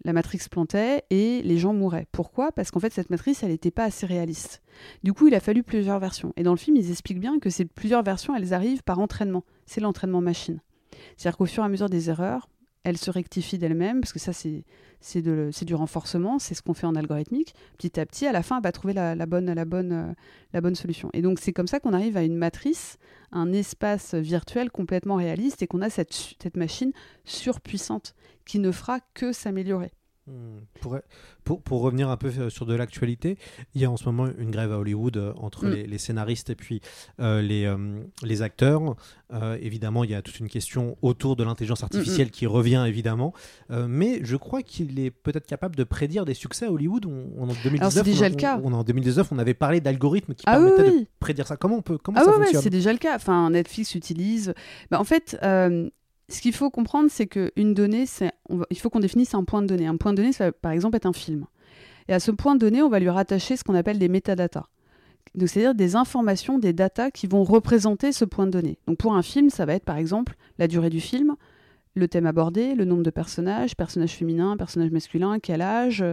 La matrice plantait et les gens mouraient. Pourquoi? Parce qu'en fait, cette matrice, elle n'était pas assez réaliste. Du coup, il a fallu plusieurs versions. Et dans le film, ils expliquent bien que ces plusieurs versions, elles arrivent par entraînement. C'est l'entraînement machine. C'est-à-dire qu'au fur et à mesure des erreurs, elle se rectifie d'elle-même, parce que ça, c'est du renforcement, c'est ce qu'on fait en algorithmique. Petit à petit, à la fin, elle va trouver la, bonne, la, bonne, la bonne solution. Et donc, c'est comme ça qu'on arrive à une matrice, un espace virtuel complètement réaliste, et qu'on a cette, cette machine surpuissante qui ne fera que s'améliorer. Hmm. Pour, pour, revenir un peu euh, sur de l'actualité, il y a en ce moment une grève à Hollywood euh, entre hmm. les, scénaristes et puis euh, les, les acteurs. évidemment, il y a toute une question autour de l'intelligence artificielle qui revient évidemment. mais je crois qu'il est peut-être capable de prédire des succès à Hollywood. On, en 2019, déjà on, le cas. On, en 2019, on avait parlé d'algorithmes qui ah permettaient de prédire ça. Comment on peut comment ah ça oui, fonctionne? C'est déjà le cas. Enfin, Netflix utilise. Bah, en fait ce qu'il faut comprendre, c'est qu'une donnée, il faut qu'on définisse un point de donnée. Un point de donnée, ça va par exemple être un film. Et à ce point de donnée, on va lui rattacher ce qu'on appelle des métadatas. C'est-à-dire des informations, des datas qui vont représenter ce point de donnée. Donc, pour un film, ça va être par exemple la durée du film, le thème abordé, le nombre de personnages, personnages féminins, personnages masculins, quel âge,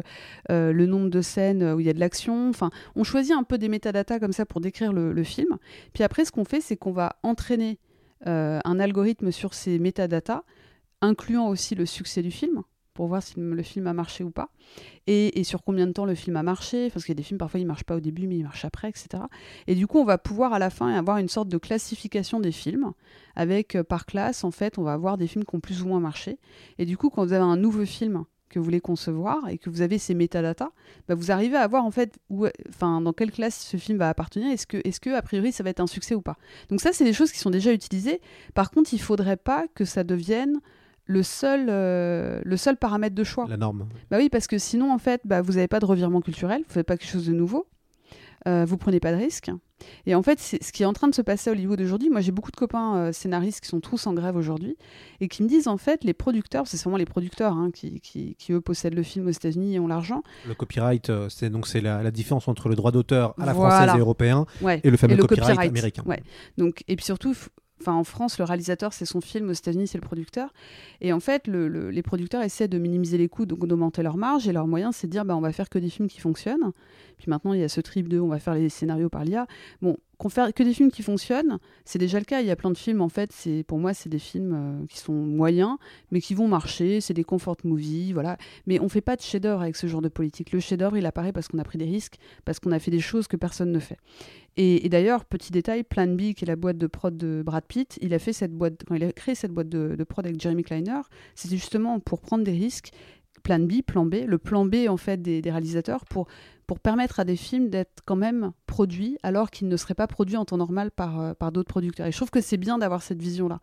euh, le nombre de scènes où il y a de l'action. Enfin, on choisit un peu des métadatas comme ça pour décrire le, film. Puis après, ce qu'on fait, c'est qu'on va entraîner un algorithme sur ces métadatas, incluant aussi le succès du film, pour voir si le film a marché ou pas, et, sur combien de temps le film a marché, parce qu'il y a des films, parfois, ils ne marchent pas au début, mais ils marchent après, etc. Et du coup, on va pouvoir à la fin avoir une sorte de classification des films, avec euh, par classe, en fait, on va avoir des films qui ont plus ou moins marché. Et du coup, quand vous avez un nouveau film que vous voulez concevoir et que vous avez ces métadatas, bah vous arrivez à voir en fait où, enfin, dans quelle classe ce film va appartenir. Est-ce que, est-ce que a priori ça va être un succès ou pas Donc ça, c'est des choses qui sont déjà utilisées. Par contre, il faudrait pas que ça devienne le seul, euh, le seul paramètre de choix. La norme. Bah oui, parce que sinon en fait, bah, vous n'avez pas de revirement culturel, vous faites pas quelque chose de nouveau. Euh, vous prenez pas de risques. Et en fait, c'est ce qui est en train de se passer à Hollywood aujourd'hui. Moi, j'ai beaucoup de copains euh, scénaristes qui sont tous en grève aujourd'hui et qui me disent en fait, les producteurs, c'est vraiment les producteurs hein, qui, qui, eux possèdent le film aux États-Unis et ont l'argent. Le copyright, euh, c'est donc c'est la, différence entre le droit d'auteur à la française et européen et le fameux copyright, américain. Ouais. Donc et puis surtout, Enfin, en France, le réalisateur, c'est son film. Aux États-Unis, c'est le producteur. Et en fait, les producteurs essaient de minimiser les coûts, donc d'augmenter leur marge. Et leur moyen, c'est de dire, bah, on va faire que des films qui fonctionnent. Puis maintenant, il y a ce trip de, on va faire les scénarios par l'IA. Bon, qu'on fait que des films qui fonctionnent, c'est déjà le cas. Il y a plein de films, en fait, pour moi, c'est des films euh, qui sont moyens, mais qui vont marcher. C'est des comfort movies, voilà. Mais on fait pas de chef-d'œuvre avec ce genre de politique. Le chef-d'œuvre, il apparaît parce qu'on a pris des risques, parce qu'on a fait des choses que personne ne fait. Et, d'ailleurs, petit détail, Plan B, qui est la boîte de prod de Brad Pitt, il a fait cette boîte, quand il a créé cette boîte de, de prod avec Jeremy Kleiner, c'était justement pour prendre des risques plan B, plan B, le plan B en fait des, réalisateurs pour, permettre à des films d'être quand même produits alors qu'ils ne seraient pas produits en temps normal par, euh, d'autres producteurs. Et je trouve que c'est bien d'avoir cette vision-là.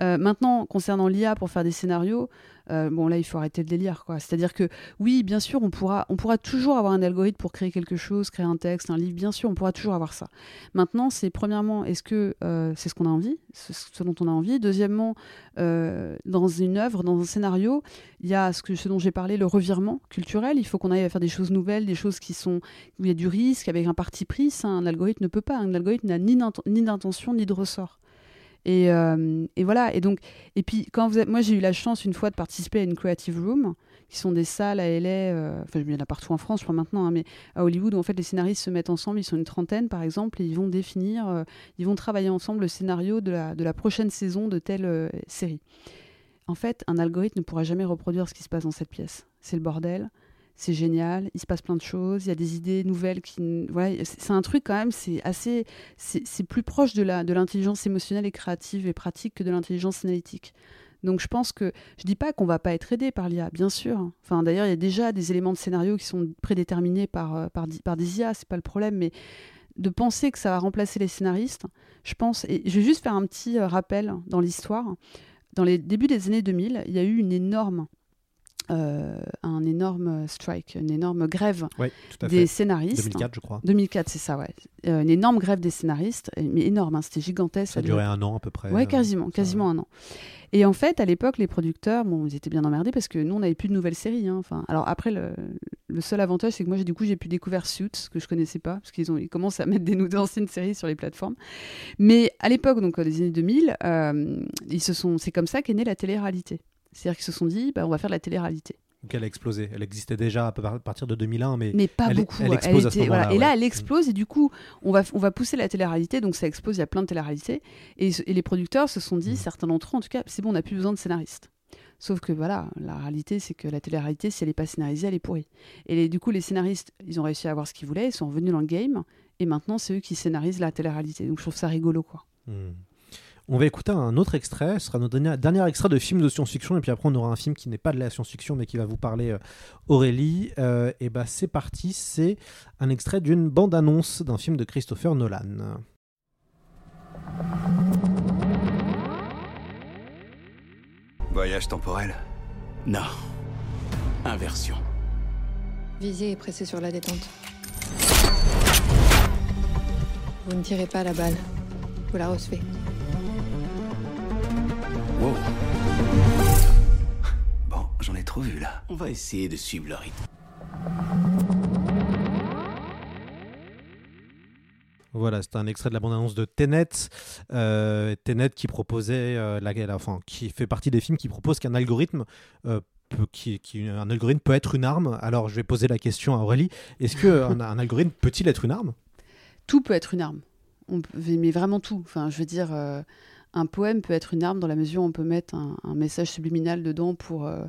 Euh, maintenant, concernant l'IA pour faire des scénarios, euh, bon là il faut arrêter le délire. C'est-à-dire que oui, bien sûr, on pourra, on pourra toujours avoir un algorithme pour créer quelque chose, créer un texte, un livre, bien sûr, on pourra toujours avoir ça. Maintenant, c'est premièrement, est-ce que euh, c'est ce qu'on a envie, ce, dont on a envie? Deuxièmement, euh, dans une œuvre, dans un scénario, il y a ce, que, ce dont j'ai parlé, le revirement culturel. Il faut qu'on aille à faire des choses nouvelles, des choses qui sont où il y a du risque, avec un parti pris. Ça, un algorithme ne peut pas. Un algorithme n'a ni d'intention ni de ressort. Euh, et, voilà. Et donc, et puis quand vous moi j'ai eu la chance une fois de participer à une creative room, qui sont des salles à LA, euh, enfin il y en a partout en France, je crois maintenant, hein, mais à Hollywood où en fait les scénaristes se mettent ensemble, ils sont une trentaine par exemple, et ils vont définir, euh, ils vont travailler ensemble le scénario de la, de la prochaine saison de telle série. En fait, un algorithme ne pourra jamais reproduire ce qui se passe dans cette pièce. C'est le bordel c'est génial, il se passe plein de choses, il y a des idées nouvelles qui... Voilà, c'est un truc quand même, c'est assez... C'est plus proche de l'intelligence de émotionnelle et créative et pratique que de l'intelligence analytique. Donc je pense que... Je dis pas qu'on va pas être aidé par l'IA, bien sûr. Enfin d'ailleurs, il y a déjà des éléments de scénario qui sont prédéterminés par, euh, par des IA, c'est pas le problème, mais de penser que ça va remplacer les scénaristes, je pense... Et je vais juste faire un petit euh, rappel dans l'histoire. Dans les débuts des années 2000, il y a eu une énorme euh, un énorme strike, une énorme grève des scénaristes. 2004, je crois. 2004, c'est ça, ouais. Euh, une énorme grève des scénaristes, mais énorme, hein, c'était gigantesque. Ça, a duré un an à peu près. Ouais, quasiment, quasiment un an. Et en fait, à l'époque, les producteurs, bon, ils étaient bien emmerdés parce que nous, on n'avait plus de nouvelles séries. Hein. Enfin, alors après, le, le seul avantage, c'est que moi, du coup, j'ai pu découvrir Suits, que je connaissais pas, parce qu'ils ont, ils commencent à mettre des anciennes séries sur les plateformes. Mais à l'époque, donc des années 2000, euh, ils se sont, c'est comme ça qu'est née la télé-réalité. C'est-à-dire qu'ils se sont dit, bah, on va faire de la télé-réalité. Donc elle a explosé. Elle existait déjà à partir de 2001, mais, mais pas beaucoup. Elle explose à ce Et là, elle explose et du coup, on va, on va pousser la télé-réalité. Donc ça explose, il y a plein de télé-réalités. Et, les producteurs se sont dit, mm. certains d'entre eux en tout cas, c'est bon, on n'a plus besoin de scénaristes. Sauf que voilà, la réalité, c'est que la télé-réalité, si elle n'est pas scénarisée, elle est pourrie. Et du coup, les scénaristes, ils ont réussi à avoir ce qu'ils voulaient, ils sont revenus dans le game, et maintenant, c'est eux qui scénarisent la télé-réalité. Donc je trouve ça rigolo, quoi. Mm. On va écouter un autre extrait, ce sera notre dernier, extrait de film de science-fiction, et puis après on aura un film qui n'est pas de la science-fiction, mais qui va vous parler euh, Aurélie. Euh, et bah c'est parti, c'est un extrait d'une bande-annonce d'un film de Christopher Nolan. Voyage temporel? Non. Inversion. Visier est pressé sur la détente. Vous ne tirez pas la balle. Vous la recevez. Bon, j'en ai trop vu là. On va essayer de suivre le rythme. Voilà, c'est un extrait de la bande-annonce de Tenet. Euh, Tenet qui proposait, euh, la, enfin, qui fait partie des films qui proposent qu'un algorithme euh, peut, qui, un algorithme peut être une arme. Alors, je vais poser la question à Aurélie. Est-ce qu'un un algorithme peut-il être une arme? Tout peut être une arme. On mais vraiment tout. Enfin, je veux dire, un poème peut être une arme dans la mesure où on peut mettre un, message subliminal dedans pour, euh,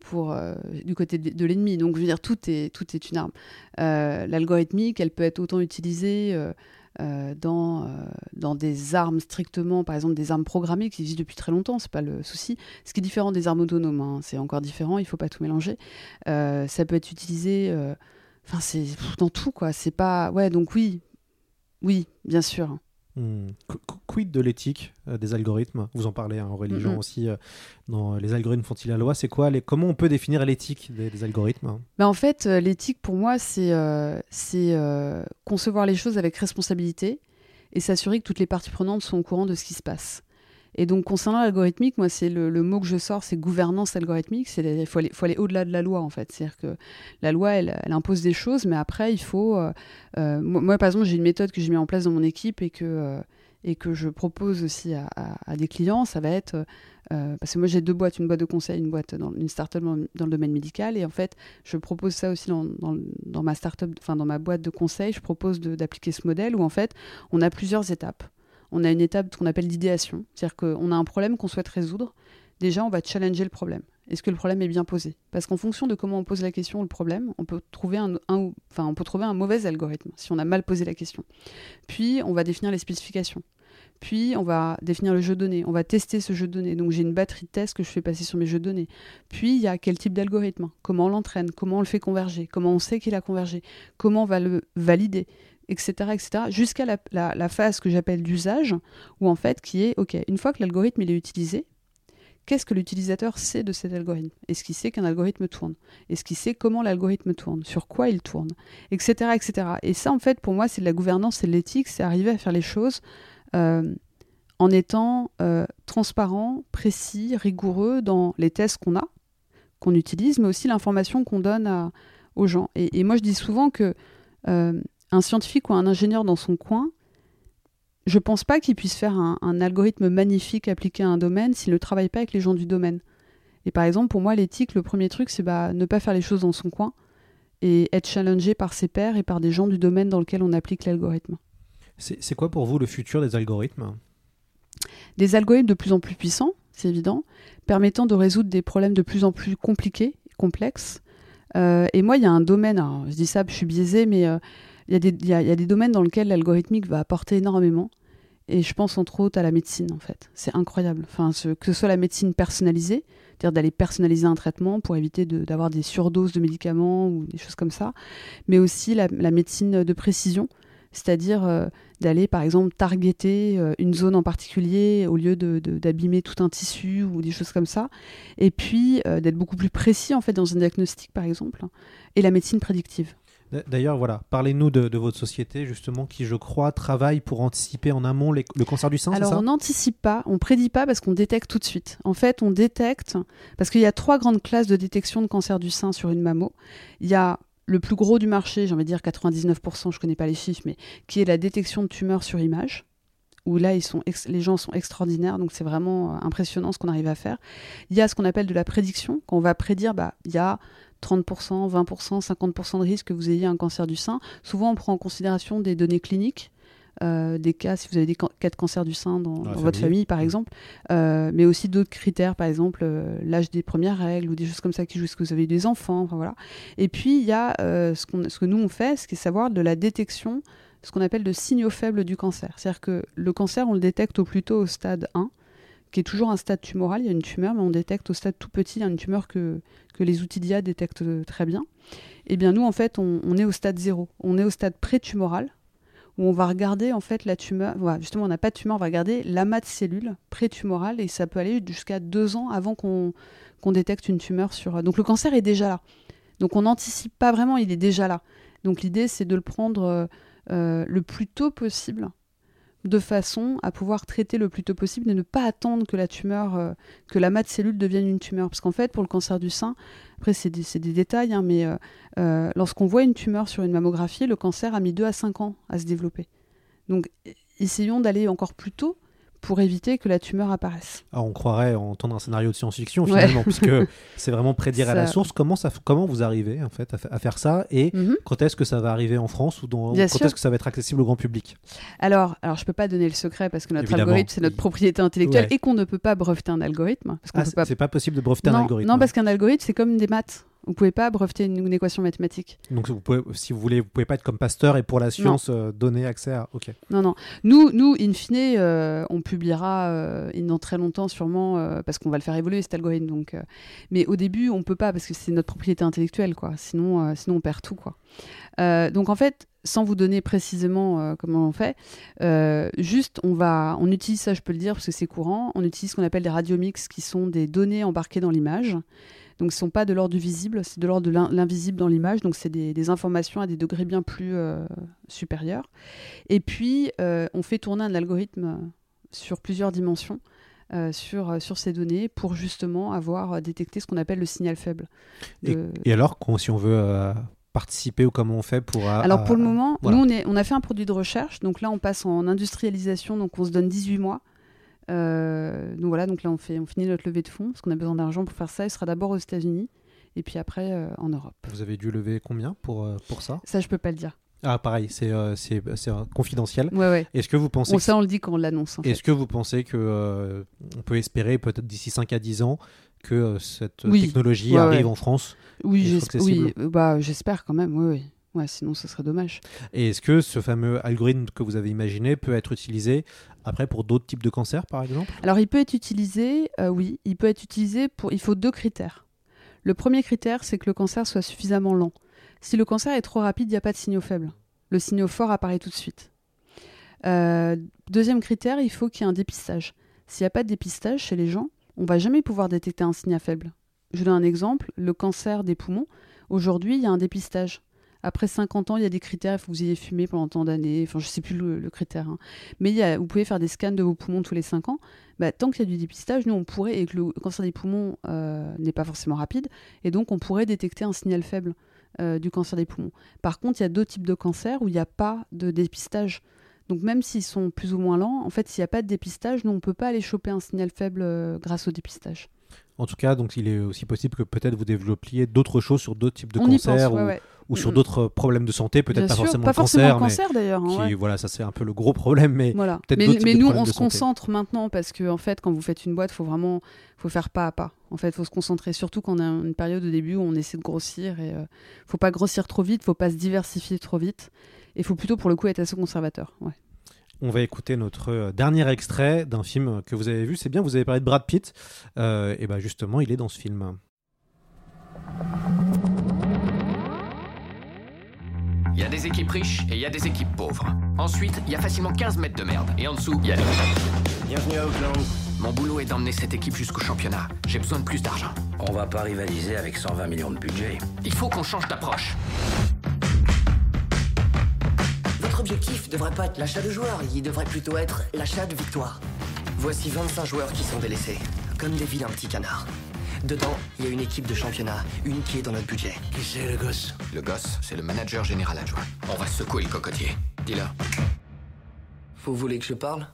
pour euh, du côté de, l'ennemi. Donc, je veux dire, tout est, tout est une arme. Euh, l'algorithmique, elle peut être autant utilisée dans, dans des armes strictement, par exemple, des armes programmées qui existent depuis très longtemps, c'est pas le souci. Ce qui est différent des armes autonomes, hein, c'est encore différent, il faut pas tout mélanger. ça peut être utilisé, enfin, c'est dans tout, quoi. C'est pas. Ouais, donc oui, oui, bien sûr. Hmm. Quid de l'éthique euh, des algorithmes? Vous en parlez hein, en religion aussi. Euh, dans les algorithmes font-ils la loi? C'est quoi les... Comment on peut définir l'éthique des, algorithmes bah En fait, euh, l'éthique pour moi, c'est c'est concevoir les choses avec responsabilité et s'assurer que toutes les parties prenantes sont au courant de ce qui se passe. Et donc, concernant l'algorithmique, moi, c'est le, mot que je sors, c'est gouvernance algorithmique. Il faut aller, faut aller au-delà de la loi, en fait. C'est-à-dire que la loi, elle, impose des choses, mais après, il faut. Euh, euh, moi, par exemple, j'ai une méthode que j'ai mis en place dans mon équipe et que, euh, et que je propose aussi à, des clients. Ça va être. parce que moi, j'ai deux boîtes, une boîte de conseil, une boîte dans une startup dans, dans le domaine médical. Et en fait, je propose ça aussi dans, dans, dans ma startup, enfin, dans ma boîte de conseil. Je propose d'appliquer ce modèle où, en fait, on a plusieurs étapes on a une étape qu'on appelle d'idéation. C'est-à-dire qu'on a un problème qu'on souhaite résoudre. Déjà, on va challenger le problème. Est-ce que le problème est bien posé? Parce qu'en fonction de comment on pose la question ou le problème, on peut, trouver un, mauvais algorithme si on a mal posé la question. Puis, on va définir les spécifications. Puis, on va définir le jeu de données. On va tester ce jeu de données. Donc, j'ai une batterie de tests que je fais passer sur mes jeux de données. Puis, il y a quel type d'algorithme? Comment on l'entraîne? Comment on le fait converger? Comment on sait qu'il a convergé? Comment on va le valider? Etc., etc., jusqu'à la, phase que j'appelle d'usage, où en fait, qui est, OK, une fois que l'algorithme est utilisé, qu'est-ce que l'utilisateur sait de cet algorithme? Est-ce qu'il sait qu'un algorithme tourne? Est-ce qu'il sait comment l'algorithme tourne? Sur quoi il tourne? Etc. etc. Et ça, en fait, pour moi, c'est de la gouvernance, c'est de l'éthique, c'est arriver à faire les choses euh, en étant euh, transparent, précis, rigoureux dans les tests qu'on a, qu'on utilise, mais aussi l'information qu'on donne aux gens. Et, et, moi, je dis souvent que euh, un scientifique ou un ingénieur dans son coin, je pense pas qu'il puisse faire un, un, algorithme magnifique appliqué à un domaine s'il ne travaille pas avec les gens du domaine. Et par exemple, pour moi, l'éthique, le premier truc, c'est bah, ne pas faire les choses dans son coin et être challengé par ses pairs et par des gens du domaine dans lequel on applique l'algorithme. C'est quoi pour vous le futur des algorithmes? Des algorithmes de plus en plus puissants, c'est évident, permettant de résoudre des problèmes de plus en plus compliqués, complexes. Euh, et moi, il y a un domaine, alors, je dis ça, je suis biaisée, mais euh, il y, a des domaines dans lesquels l'algorithmique va apporter énormément. Et je pense entre autres à la médecine, en fait. C'est incroyable. Enfin, ce, que ce soit la médecine personnalisée, c'est-à-dire d'aller personnaliser un traitement pour éviter d'avoir de, des surdoses de médicaments ou des choses comme ça, mais aussi la, médecine de précision, c'est-à-dire euh, d'aller par exemple targeter euh, une zone en particulier au lieu d'abîmer de, de, tout un tissu ou des choses comme ça, et puis euh, d'être beaucoup plus précis en fait dans un diagnostic par exemple, et la médecine prédictive. D'ailleurs, voilà, parlez-nous de, de, votre société, justement, qui, je crois, travaille pour anticiper en amont les, le cancer du sein. Alors, ça? on n'anticipe pas, on prédit pas parce qu'on détecte tout de suite. En fait, on détecte, parce qu'il y a trois grandes classes de détection de cancer du sein sur une mammo. Il y a le plus gros du marché, j'ai envie de dire 99%, je connais pas les chiffres, mais qui est la détection de tumeurs sur image où là ils sont les gens sont extraordinaires, donc c'est vraiment euh, impressionnant ce qu'on arrive à faire. Il y a ce qu'on appelle de la prédiction, quand on va prédire, bah, il y a 30%, 20%, 50% de risque que vous ayez un cancer du sein. Souvent on prend en considération des données cliniques, euh, des cas, si vous avez des cas de cancer du sein dans, dans votre famille, par exemple, euh, mais aussi d'autres critères, par exemple euh, l'âge des premières règles ou des choses comme ça qui jouent, est-ce que vous avez des enfants, enfin, voilà. Et puis il y a ce, ce que nous on fait, ce qui est savoir de la détection, ce qu'on appelle de signaux faibles du cancer. C'est-à-dire que le cancer, on le détecte au plus tôt au stade 1, qui est toujours un stade tumoral, il y a une tumeur, mais on détecte au stade tout petit, une tumeur que, les outils d'IA détectent très bien. Et bien nous, en fait, on, est au stade 0, on est au stade pré-tumoral, où on va regarder en fait la tumeur, voilà, justement on n'a pas de tumeur, on va regarder l'amas de cellules pré-tumorales et ça peut aller jusqu'à deux ans avant qu'on qu détecte une tumeur sur... Donc le cancer est déjà là. Donc on n'anticipe pas vraiment, il est déjà là. Donc l'idée c'est de le prendre euh, le plus tôt possible de façon à pouvoir traiter le plus tôt possible et ne pas attendre que la tumeur, euh, que l'amas de cellules devienne une tumeur. Parce qu'en fait, pour le cancer du sein, après c'est des, détails, hein, mais euh, euh, lorsqu'on voit une tumeur sur une mammographie, le cancer a mis 2 à 5 ans à se développer. Donc essayons d'aller encore plus tôt pour éviter que la tumeur apparaisse. Alors on croirait entendre un scénario de science-fiction finalement, ouais. puisque c'est vraiment prédire ça... à la source. Comment, ça, comment vous arrivez en fait à, à faire ça et mm -hmm. quand est-ce que ça va arriver en France ou dans, quand est-ce que ça va être accessible au grand public? Alors, alors je peux pas donner le secret parce que notre Évidemment. algorithme c'est notre propriété intellectuelle ouais. et qu'on ne peut pas breveter un algorithme. Ah, c'est pas... pas... possible de breveter non, un algorithme. Non, parce qu'un algorithme c'est comme des maths. Vous pouvez pas breveter une, une, équation mathématique. Donc, vous pouvez, si vous voulez, vous pouvez pas être comme Pasteur et pour la science euh, donner accès à. Ok. Non, non. Nous, nous, in fine, euh, on publiera euh, dans très longtemps sûrement parce qu'on va le faire évoluer cet algorithme. Donc, mais au début, on peut pas parce que c'est notre propriété intellectuelle, quoi. Sinon, sinon on perd tout, quoi. donc en fait, sans vous donner précisément comment on fait, juste on va, on utilise ça, je peux le dire parce que c'est courant. On utilise ce qu'on appelle des radiomix, qui sont des données embarquées dans l'image. Donc, ce ne sont pas de l'ordre du visible, c'est de l'ordre de l'invisible dans l'image. Donc, c'est des, des, informations à des degrés bien plus euh, supérieurs. Et puis, euh, on fait tourner un algorithme sur plusieurs dimensions. Euh, sur, sur ces données pour justement avoir détecté ce qu'on appelle le signal faible. Et, et, alors, si on veut participer ou comment on fait pour... Alors pour le moment, voilà. nous on, est, on a fait un produit de recherche, donc là on passe en industrialisation, donc on se donne 18 mois. Euh, donc voilà, donc là on, fait, on finit notre levée de fonds parce qu'on a besoin d'argent pour faire ça. Il sera d'abord aux États-Unis et puis après euh, en Europe. Vous avez dû lever combien pour, euh, pour ça? Ça, je peux pas le dire. Ah, pareil, c'est euh, confidentiel. Ouais, ouais. Est-ce que vous pensez. On, que... Ça, on le dit quand on l'annonce. Est-ce que vous pensez qu'on euh, peut espérer, peut-être d'ici 5 à 10 ans, que cette oui. technologie ouais, arrive en France? Oui, j'espère oui, bah, quand même, oui. oui. Ouais, sinon ce serait dommage. Et est-ce que ce fameux algorithme que vous avez imaginé peut être utilisé après pour d'autres types de cancers, par exemple? Alors il peut être utilisé, euh, oui, il peut être utilisé pour. Il faut deux critères. Le premier critère, c'est que le cancer soit suffisamment lent. Si le cancer est trop rapide, il n'y a pas de signaux faibles. Le signal fort apparaît tout de suite. Euh, deuxième critère, il faut qu'il y ait un dépistage. S'il n'y a pas de dépistage chez les gens, on va jamais pouvoir détecter un signal faible. Je donne un exemple, le cancer des poumons. Aujourd'hui, il y a un dépistage. Après 50 ans, il y a des critères, il faut que vous ayez fumé pendant tant d'années, enfin je ne sais plus le, critère. Hein. Mais il y a, vous pouvez faire des scans de vos poumons tous les 5 ans. Bah, tant qu'il y a du dépistage, nous on pourrait, et que le cancer des poumons euh, n'est pas forcément rapide, et donc on pourrait détecter un signal faible euh, du cancer des poumons. Par contre, il y a d'autres types de cancers où il n'y a pas de dépistage. Donc même s'ils sont plus ou moins lents, en fait, s'il n'y a pas de dépistage, nous on ne peut pas aller choper un signal faible euh, grâce au dépistage. En tout cas, donc il est aussi possible que peut-être vous développiez d'autres choses sur d'autres types de cancers ou, sur d'autres problèmes de santé, peut-être pas forcément pas le cancer, cancer d'ailleurs. Hein, voilà, ça c'est un peu le gros problème, mais voilà. mais, nous on se concentre maintenant parce que en fait, quand vous faites une boîte, faut vraiment, faut faire pas à pas. En fait, faut se concentrer, surtout quand on a une période au début où on essaie de grossir et ne euh, faut pas grossir trop vite, faut pas se diversifier trop vite, et faut plutôt pour le coup être assez conservateur. Ouais. On va écouter notre euh, dernier extrait d'un film que vous avez vu. C'est bien, vous avez parlé de Brad Pitt. Euh, et bien justement, il est dans ce film. Il y a des équipes riches et il y a des équipes pauvres. Ensuite, il y a facilement 15 mètres de merde. Et en dessous, il y a Bienvenue à Auckland. Mon boulot est d'emmener cette équipe jusqu'au championnat. J'ai besoin de plus d'argent. On va pas rivaliser avec 120 millions de budget. Il faut qu'on change d'approche objectif devrait pas être l'achat de joueurs, il devrait plutôt être l'achat de victoires. Voici 25 joueurs qui sont délaissés, comme des vilains petits canards. Dedans, il y a une équipe de championnat, une qui est dans notre budget. Qui c'est le gosse? Le gosse, c'est le manager général adjoint. On va secouer le cocotier. Dis-le. Vous voulez que je parle?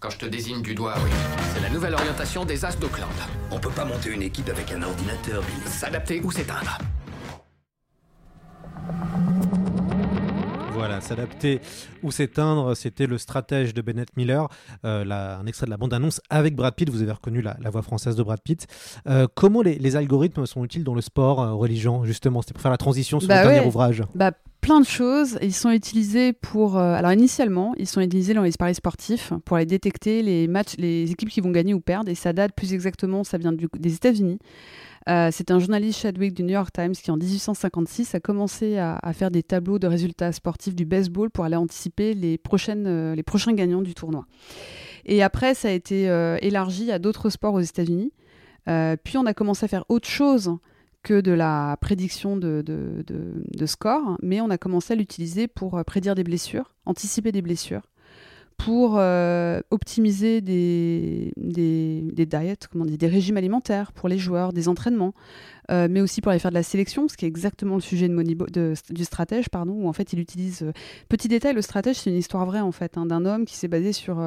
Quand je te désigne du doigt, oui. C'est la nouvelle orientation des As d'Auckland. On peut pas monter une équipe avec un ordinateur, Billy. S'adapter ou s'éteindre. Voilà, s'adapter ou s'éteindre, c'était le stratège de Bennett Miller, euh, un extrait de la bande-annonce avec Brad Pitt. Vous avez reconnu la, voix française de Brad Pitt. Euh, comment les, algorithmes sont utiles dans le sport, euh, religion, justement? C'était pour faire la transition sur bah le dernier ouvrage. Bah, plein de choses. Ils sont utilisés pour. alors initialement, ils sont utilisés dans les paris sportifs pour aller détecter les matchs, les équipes qui vont gagner ou perdre. Et ça date plus exactement, ça vient des États-Unis. Euh, c'est un journaliste Chadwick du New York Times qui, en 1856, a commencé à, faire des tableaux de résultats sportifs du baseball pour aller anticiper les, prochaines, euh, les prochains gagnants du tournoi. Et après, ça a été euh, élargi à d'autres sports aux États-Unis. puis on a commencé à faire autre chose que de la prédiction de, de, mais on a commencé à l'utiliser pour prédire des blessures, anticiper des blessures pour euh, optimiser des, des, des diets, comment des régimes alimentaires pour les joueurs, des entraînements, euh, mais aussi pour aller faire de la sélection, ce qui est exactement le sujet de, du stratège, pardon, où en fait il utilise. Euh, petit détail, le stratège, c'est une histoire vraie en fait, hein, d'un homme qui s'est basé sur,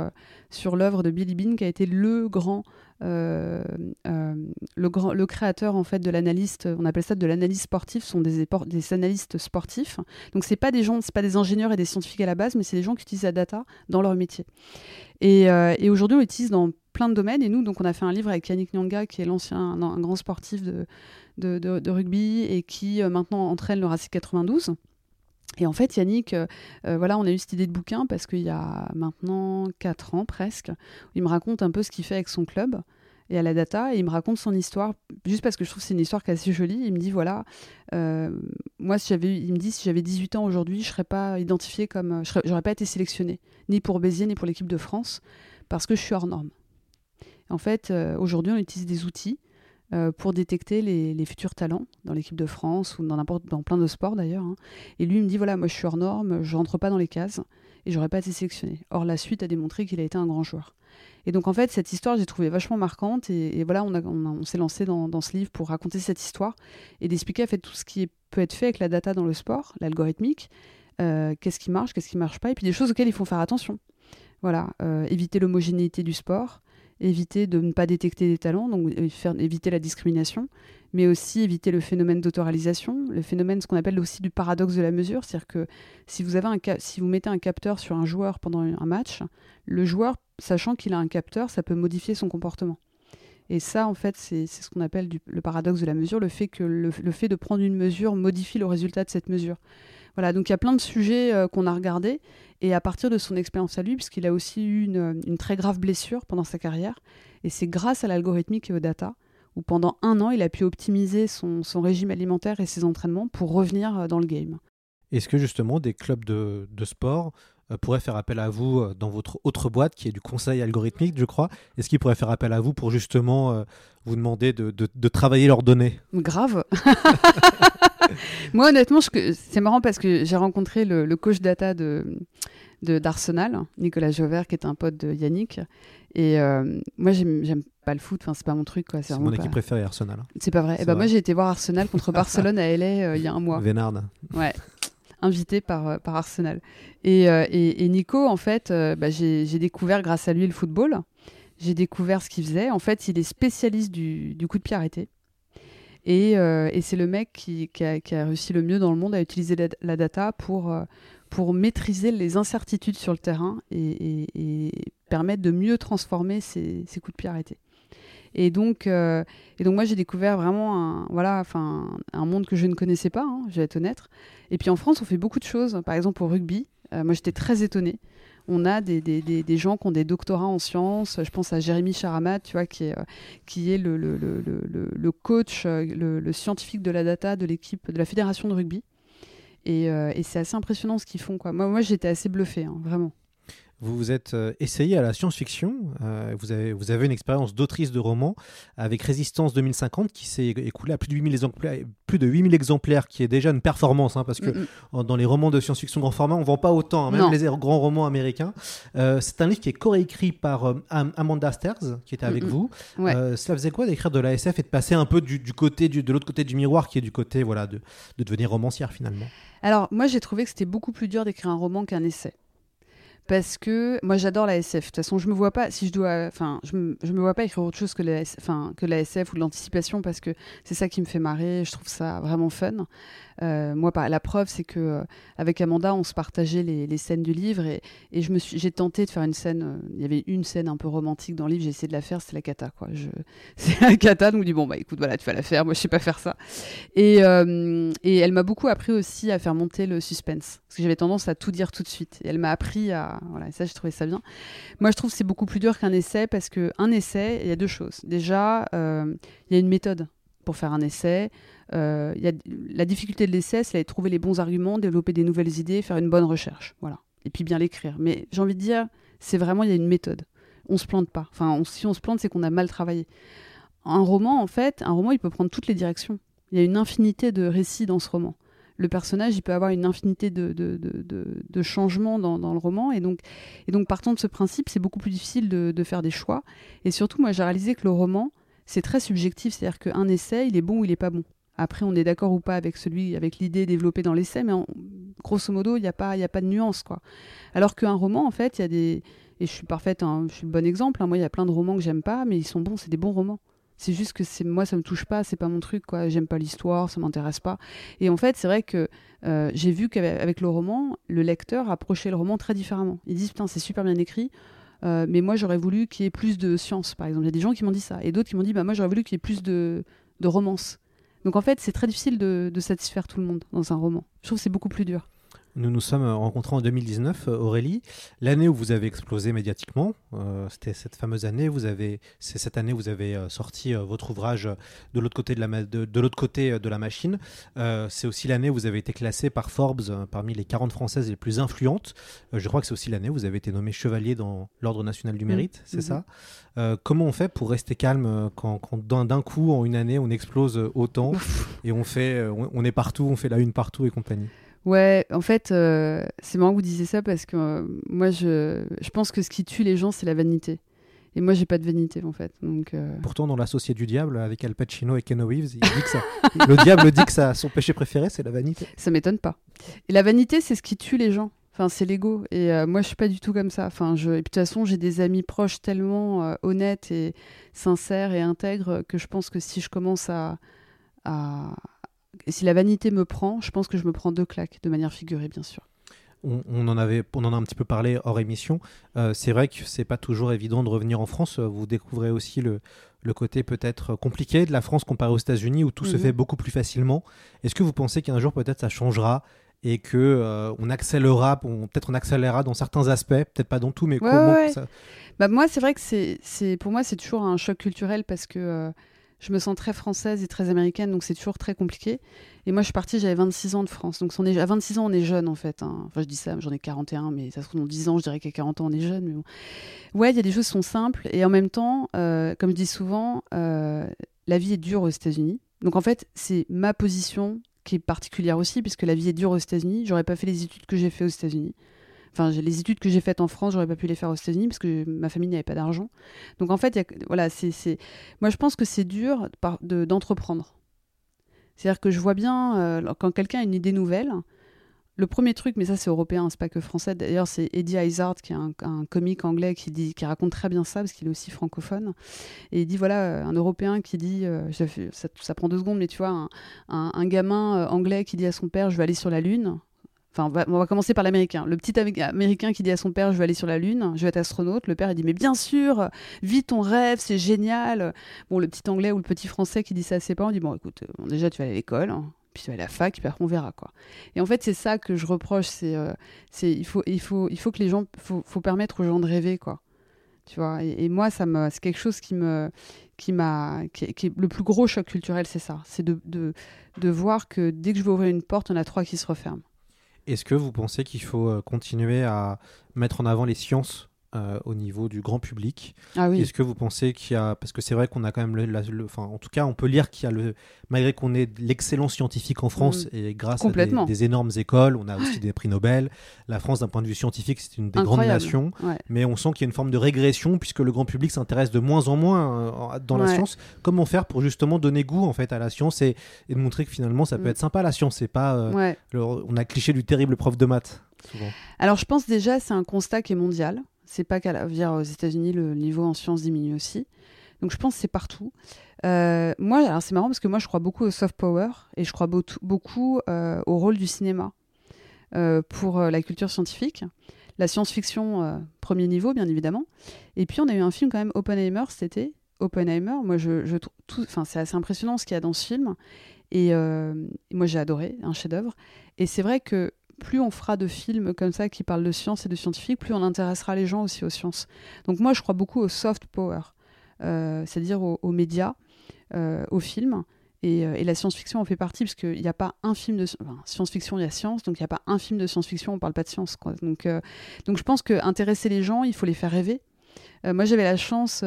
sur l'œuvre de Billy Bean, qui a été le grand euh, euh, le, grand, le créateur en fait de l'analyste, on appelle ça de l'analyse sportive, sont des, des analystes sportifs. Donc c'est pas des gens, c'est pas des ingénieurs et des scientifiques à la base, mais c'est des gens qui utilisent la data dans leur métier. Et, euh, et aujourd'hui on l'utilise dans plein de domaines. Et nous, donc on a fait un livre avec Yannick Nyanga, qui est l'ancien, un, grand sportif de, de, rugby et qui maintenant entraîne le Racing 92. Et en fait, Yannick, euh, euh, voilà, on a eu cette idée de bouquin parce qu'il y a maintenant 4 ans presque, il me raconte un peu ce qu'il fait avec son club et à la data, et il me raconte son histoire, juste parce que je trouve que c'est une histoire qui est assez jolie. Il me dit, voilà, euh, moi, si j'avais, il me dit, si j'avais 18 ans aujourd'hui, je serais pas identifié comme, je j'aurais pas été sélectionné, ni pour Béziers, ni pour l'équipe de France, parce que je suis hors norme. En fait, aujourd'hui, on utilise des outils euh, pour détecter les, futurs talents dans l'équipe de France ou dans, plein de sports d'ailleurs. Hein. Et lui il me dit voilà, moi je suis hors norme, je rentre pas dans les cases et j'aurais pas été sélectionné. Or la suite a démontré qu'il a été un grand joueur. Et donc en fait cette histoire j'ai trouvé vachement marquante et, voilà on, on, s'est lancé dans, ce livre pour raconter cette histoire et d'expliquer en fait tout ce qui peut être fait avec la data dans le sport, l'algorithmique, euh, qu'est-ce qui marche, qu'est-ce qui marche pas et puis des choses auxquelles il faut faire attention. Voilà, euh, éviter l'homogénéité du sport, éviter de ne pas détecter des talents, donc éviter la discrimination, mais aussi éviter le phénomène d'autoralisation, le phénomène, ce qu'on appelle aussi du paradoxe de la mesure, c'est-à-dire que si vous mettez un capteur sur un joueur pendant un match, le joueur, sachant qu'il a un capteur, ça peut modifier son comportement. Et ça, en fait, c'est ce qu'on appelle le paradoxe de la mesure, le fait que le, fait de prendre une mesure modifie le résultat de cette mesure. Voilà, donc il y a plein de sujets euh, qu'on a regardés. Et à partir de son expérience à lui, puisqu'il a aussi eu une, très grave blessure pendant sa carrière, et c'est grâce à l'algorithmique et aux data, où pendant un an, il a pu optimiser son, régime alimentaire et ses entraînements pour revenir euh, dans le game. Est-ce que justement des clubs de, sport euh, pourrait faire appel à vous euh, dans votre autre boîte qui est du conseil algorithmique, je crois? Est-ce qu'il pourrait faire appel à vous pour justement euh, vous demander de, de- de travailler leurs données? Grave. Moi, honnêtement, je- c'est marrant parce que j'ai rencontré le, le coach data de d'Arsenal, Nicolas Jauvert, qui est un pote de Yannick. Et euh, moi, j'aime pas le foot, enfin, c'est pas mon truc. C'est mon équipe pas- préférée, Arsenal. hein. C'est pas vrai. C'est Eh ben, moi, j'ai été voir Arsenal contre Barcelone à LA euh, il y a un mois. Vénard. Ouais, invité par, euh, par Arsenal. Et, euh, et, et Nico, en fait, bah, j'ai j'ai découvert grâce à lui le football. J'ai découvert ce qu'il faisait. En fait, il est spécialiste du, du coup de pied arrêté. Et, euh, et c'est le mec qui, a, réussi le mieux dans le monde à utiliser la, data pour, euh, pour maîtriser les incertitudes sur le terrain et, et- et permettre de mieux transformer ces, coups de pied arrêtés. Et donc, euh, et donc moi, j'ai découvert vraiment un, voilà, enfin, un monde que je ne connaissais pas, hein, je vais être honnête. Et puis en France, on fait beaucoup de choses. Par exemple, au rugby, moi, j'étais très étonnée. On a des, des, des, gens qui ont des doctorats en sciences. Je pense à Jérémy Charamat, tu vois, qui est, euh, qui est le, le, le, coach, euh, le, scientifique de la data de l'équipe de la fédération de rugby. Et, euh, c'est assez impressionnant ce qu'ils font. Quoi. Moi, moi j'étais assez bluffée, hein, vraiment. Vous vous êtes euh, essayé à la science-fiction. euh, vous, avez, vous avez une expérience d'autrice de roman avec Résistance 2050 qui s'est écoulée à plus de 8000 exemplaires, plus de 8000 exemplaires, qui est déjà une performance, hein, parce que dans les romans de science-fiction grand format, on vend pas autant, hein, même Non. les grands romans américains. Euh, c'est un livre qui est coécrit par euh, Am- Amanda Sters, qui était avec vous. Ouais. Cela faisait quoi d'écrire de la SF et de passer un peu du, du côté du- de l'autre côté du miroir, qui est du côté voilà de, de devenir romancière finalement? Alors, moi, j'ai trouvé que c'était beaucoup plus dur d'écrire un roman qu'un essai. Parce que moi, j'adore la SF. De toute façon, je me vois pas, si je dois. Enfin, je me, je me vois pas écrire autre chose que la, que la SF ou l'anticipation parce que c'est ça qui me fait marrer. Je trouve ça vraiment fun. Euh, moi, la preuve, c'est que euh, avec Amanda, on se partageait les, scènes du livre et, je me suis, j'ai tenté de faire une scène. euh, Il y avait une scène un peu romantique dans le livre. J'ai essayé de la faire. C'est la cata, quoi. C'est la cata. Donc, je dis bon, bah écoute, voilà, tu vas la faire. Moi, je sais pas faire ça. Et, elle m'a beaucoup appris aussi à faire monter le suspense. Parce que j'avais tendance à tout dire tout de suite. Et elle m'a appris à. Voilà, ça, j'ai trouvé ça bien. Moi, je trouve que c'est beaucoup plus dur qu'un essai parce qu'un essai, il y a deux choses. Déjà, il y a une méthode pour faire un essai. Euh, la difficulté de l'essai, c'est de trouver les bons arguments, développer des nouvelles idées, faire une bonne recherche. Voilà. Et puis bien l'écrire. Mais j'ai envie de dire, c'est vraiment, il y a une méthode. On se plante pas. Enfin, si on se plante, c'est qu'on a mal travaillé. Un roman, en fait, un roman, il peut prendre toutes les directions. Il y a une infinité de récits dans ce roman. Le personnage, il peut avoir une infinité de, changements dans, le roman. Et donc, et donc, partant de ce principe, c'est beaucoup plus difficile de, faire des choix. Et surtout, moi, j'ai réalisé que le roman, c'est très subjectif. C'est-à-dire qu'un essai, il est bon ou il est pas bon. Après, on est d'accord ou pas avec celui, avec l'idée développée dans l'essai, mais en- grosso modo, il n'y a, pas- il a pas de nuance, quoi. Alors qu'un roman, en fait, il y a des. Et je suis parfaite, hein, je suis le bon exemple. hein. Moi, il y a plein de romans que j'aime pas, mais ils sont bons, c'est des bons romans. C'est juste que c'est moi, ça me touche pas, c'est pas mon truc, quoi. J'aime pas l'histoire, ça m'intéresse pas. Et en fait, c'est vrai que euh, j'ai vu qu'avec avec le roman, le lecteur approchait le roman très différemment. Ils disent putain, c'est super bien écrit. euh, mais moi, j'aurais voulu qu'il y ait plus de science, par exemple. Il y a des gens qui m'ont dit ça. Et d'autres qui m'ont dit, bah, moi, j'aurais voulu qu'il y ait plus de, de romance. Donc, en fait, c'est très difficile de, satisfaire tout le monde dans un roman. Je trouve que c'est beaucoup plus dur. Nous nous sommes rencontrés en 2019, euh, Aurélie. L'année où vous avez explosé médiatiquement, euh, c'était cette fameuse année. Vous avez, c'est cette année où vous avez euh, sorti votre ouvrage de l'autre côté de la, ma- de, de l'autre côté de la machine. Euh, c'est aussi l'année où vous avez été classé par Forbes parmi les 40 françaises les plus influentes. Euh, je crois que c'est aussi l'année où vous avez été nommé chevalier dans l'ordre national du mérite. C'est Mhm. ça? Comment on fait pour rester calme quand, quand d'un, coup en une année on explose autant et on fait, on, on est partout, on fait la une partout et compagnie? Ouais, en fait, euh, c'est marrant que vous disiez ça parce que euh, moi, je, je pense que ce qui tue les gens, c'est la vanité. Et moi, j'ai pas de vanité, en fait. Donc, euh, Pourtant, dans l'Associé du Diable, avec Al Pacino et Ken Reeves, il dit que ça, le diable dit que ça, son péché préféré, c'est la vanité. ça m'étonne pas. Et la vanité, c'est ce qui tue les gens. Enfin, c'est l'ego. Et moi, je suis pas du tout comme ça. Enfin, je... Et puis, de toute façon, j'ai des amis proches tellement honnêtes et sincères et intègres que je pense que si je commence à, à... si la vanité me prend, je pense que je me prends deux claques, de manière figurée, bien sûr. On, on en avait, on en a un petit peu parlé hors émission. Euh, c'est vrai que c'est pas toujours évident de revenir en France. Vous découvrez aussi le, le côté peut-être compliqué de la France comparé aux États-Unis où tout se Mhm. fait beaucoup plus facilement. Est-ce que vous pensez qu'un jour peut-être ça changera et que euh, on accélérera, peut-être on accélérera dans certains aspects, peut-être pas dans tout, mais Ouais, comment ouais. ça- Bah moi, c'est vrai que c'est, c'est, pour moi, c'est toujours un choc culturel parce que euh, je me sens très française et très américaine, donc c'est toujours très compliqué. Et moi, je suis partie, j'avais 26 ans de France. Donc on est, à 26 ans, on est jeune, en fait. hein. Enfin, je dis ça, j'en ai 41, mais ça se trouve, dans 10 ans, je dirais qu'à 40 ans, on est jeune. Mais bon. Ouais, il y a des choses qui sont simples. Et en même temps, euh, comme je dis souvent, euh, la vie est dure aux États-Unis. Donc en fait, c'est ma position qui est particulière aussi, puisque la vie est dure aux États-Unis. J'aurais pas fait les études que j'ai fait aux États-Unis. Enfin, les études que j'ai faites en France, j'aurais pas pu les faire aux États-Unis parce que ma famille n'avait pas d'argent. Donc en fait, voilà, c'est, moi je pense que c'est dur d'entreprendre. C'est-à-dire que je vois bien euh, quand quelqu'un a une idée nouvelle. Le premier truc, mais ça c'est européen, c'est pas que français. D'ailleurs, c'est Eddie Izzard, qui est un, comique anglais qui raconte très bien ça parce qu'il est aussi francophone. Et il dit voilà, euh, un Européen qui dit, euh, ça, prend deux secondes, mais tu vois, un, un- gamin anglais qui dit à son père, je vais aller sur la lune. On va, on commencer par l'américain. Le petit Amé- américain qui dit à son père, je vais aller sur la lune, je vais être astronaute. Le père, il dit, mais bien sûr, vis ton rêve, c'est génial. Bon, le petit anglais ou le petit français qui dit ça à ses parents, il dit, bon, écoute, euh, bon, déjà, tu vas aller à l'école, hein, puis tu vas à la fac, puis après, on verra, quoi. Et en fait, c'est ça que je reproche, c'est, euh, c'est, il faut, il faut, il faut que les gens, faut, faut permettre aux gens de rêver, quoi. Tu vois, et, moi, ça me, c'est quelque chose qui me, qui m'a, qui, qui est le plus gros choc culturel, c'est ça, c'est de, de, de voir que dès que je vais ouvrir une porte, en a trois qui se referment. Est-ce que vous pensez qu'il faut euh, continuer à mettre en avant les sciences euh, au niveau du grand public Ah oui. Est-ce que vous pensez qu'il y a parce que c'est vrai qu'on a quand même le, la- le- enfin en tout cas on peut lire qu'il y a le malgré qu'on ait l'excellence scientifique en France Mm. et grâce à des, des énormes écoles, on a aussi des prix Nobel. La France d'un point de vue scientifique c'est une des Incroyable. grandes nations, Ouais. mais on sent qu'il y a une forme de régression puisque le grand public s'intéresse de moins en moins euh, dans la science. Comment faire pour justement donner goût en fait à la science et, et de montrer que finalement ça peut Mm. être sympa la science, c'est pas euh, Ouais. le- on a cliché du terrible prof de maths souvent. Alors, je pense déjà, c'est un constat qui est mondial. C'est pas qu'à la- dire aux États-Unis, le niveau en sciences diminue aussi. Donc, je pense que c'est partout. Euh, moi, alors c'est marrant parce que moi, je crois beaucoup au soft power et je crois beau- beaucoup euh, au rôle du cinéma euh, pour la culture scientifique. La science-fiction, premier niveau, bien évidemment. Et puis, on a eu un film quand même, Oppenheimer, été. Oppenheimer, moi, je, je enfin, c'est assez impressionnant ce qu'il y a dans ce film. Et moi, j'ai adoré, un chef-d'œuvre. Et c'est vrai que plus on fera de films comme ça qui parlent de science et de scientifique, plus on intéressera les gens aussi aux sciences. Donc moi, je crois beaucoup au soft power, euh, c'est-à-dire aux, médias, euh, aux films. Et, euh, et la science-fiction en fait partie, parce qu'il n'y a pas un film de enfin, science-fiction, il y a science, donc il n'y a pas un film de science-fiction, on ne parle pas de science. Quoi. Donc, donc je pense que intéresser les gens, il faut les faire rêver. Moi, j'avais la chance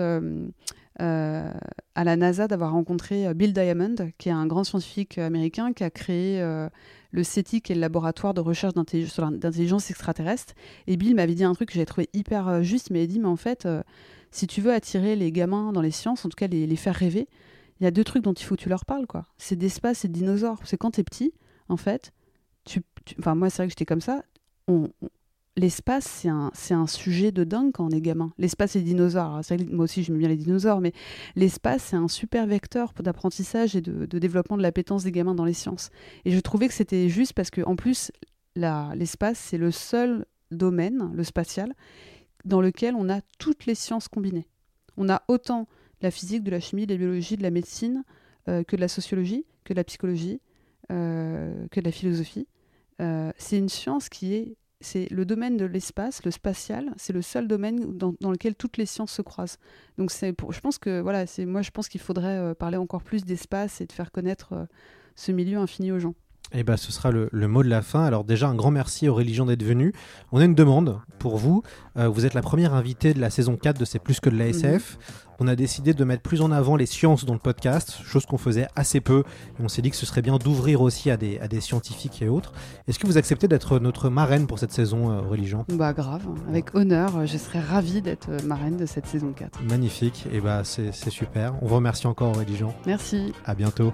euh, à la NASA d'avoir rencontré euh, Bill Diamond, qui est un grand scientifique américain qui a créé euh, le CETI, qui est le laboratoire de recherche d'intelligence extraterrestre. Et Bill m'avait dit un truc que j'avais trouvé hyper juste, il m'avait dit, mais en fait, si tu veux attirer les gamins dans les sciences, en tout cas les, faire rêver, il y a deux trucs dont il faut que tu leur parles, quoi. C'est d'espace et de dinosaures. C'est quand t'es petit, en fait, tu, enfin moi c'est vrai que j'étais comme ça, l'espace c'est un, sujet de dingue quand on est gamin. L'espace et les dinosaures, moi aussi j'aime bien les dinosaures, mais l'espace c'est un super vecteur d'apprentissage et de, de développement de l'appétence des gamins dans les sciences. Et je trouvais que c'était juste parce que en plus l'espace c'est le seul domaine, le spatial, dans lequel on a toutes les sciences combinées. On a autant la physique, de la chimie, de la biologie, de la médecine, euh, que de la sociologie, que de la psychologie, euh, que de la philosophie. Euh, c'est une science qui est, c'est le domaine de l'espace, le spatial, c'est le seul domaine dans, dans lequel toutes les sciences se croisent. Donc c'est, je pense que voilà, c'est, moi je pense qu'il faudrait euh, parler encore plus d'espace et de faire connaître euh, ce milieu infini aux gens. Eh ben, ce sera le, le mot de la fin. Alors déjà, un grand merci aux religions d'être venus. On a une demande pour vous. Euh, vous êtes la première invitée de la saison 4 de C'est plus que de la SF. On a décidé de mettre plus en avant les sciences dans le podcast, chose qu'on faisait assez peu. Et on s'est dit que ce serait bien d'ouvrir aussi à des, à des scientifiques et autres. Est-ce que vous acceptez d'être notre marraine pour cette saison, euh, religion Bah grave, avec honneur, euh, je serais ravie d'être euh, marraine de cette saison 4. Magnifique. Et bah, c'est c'est super. On vous remercie encore, religion. Merci. À bientôt.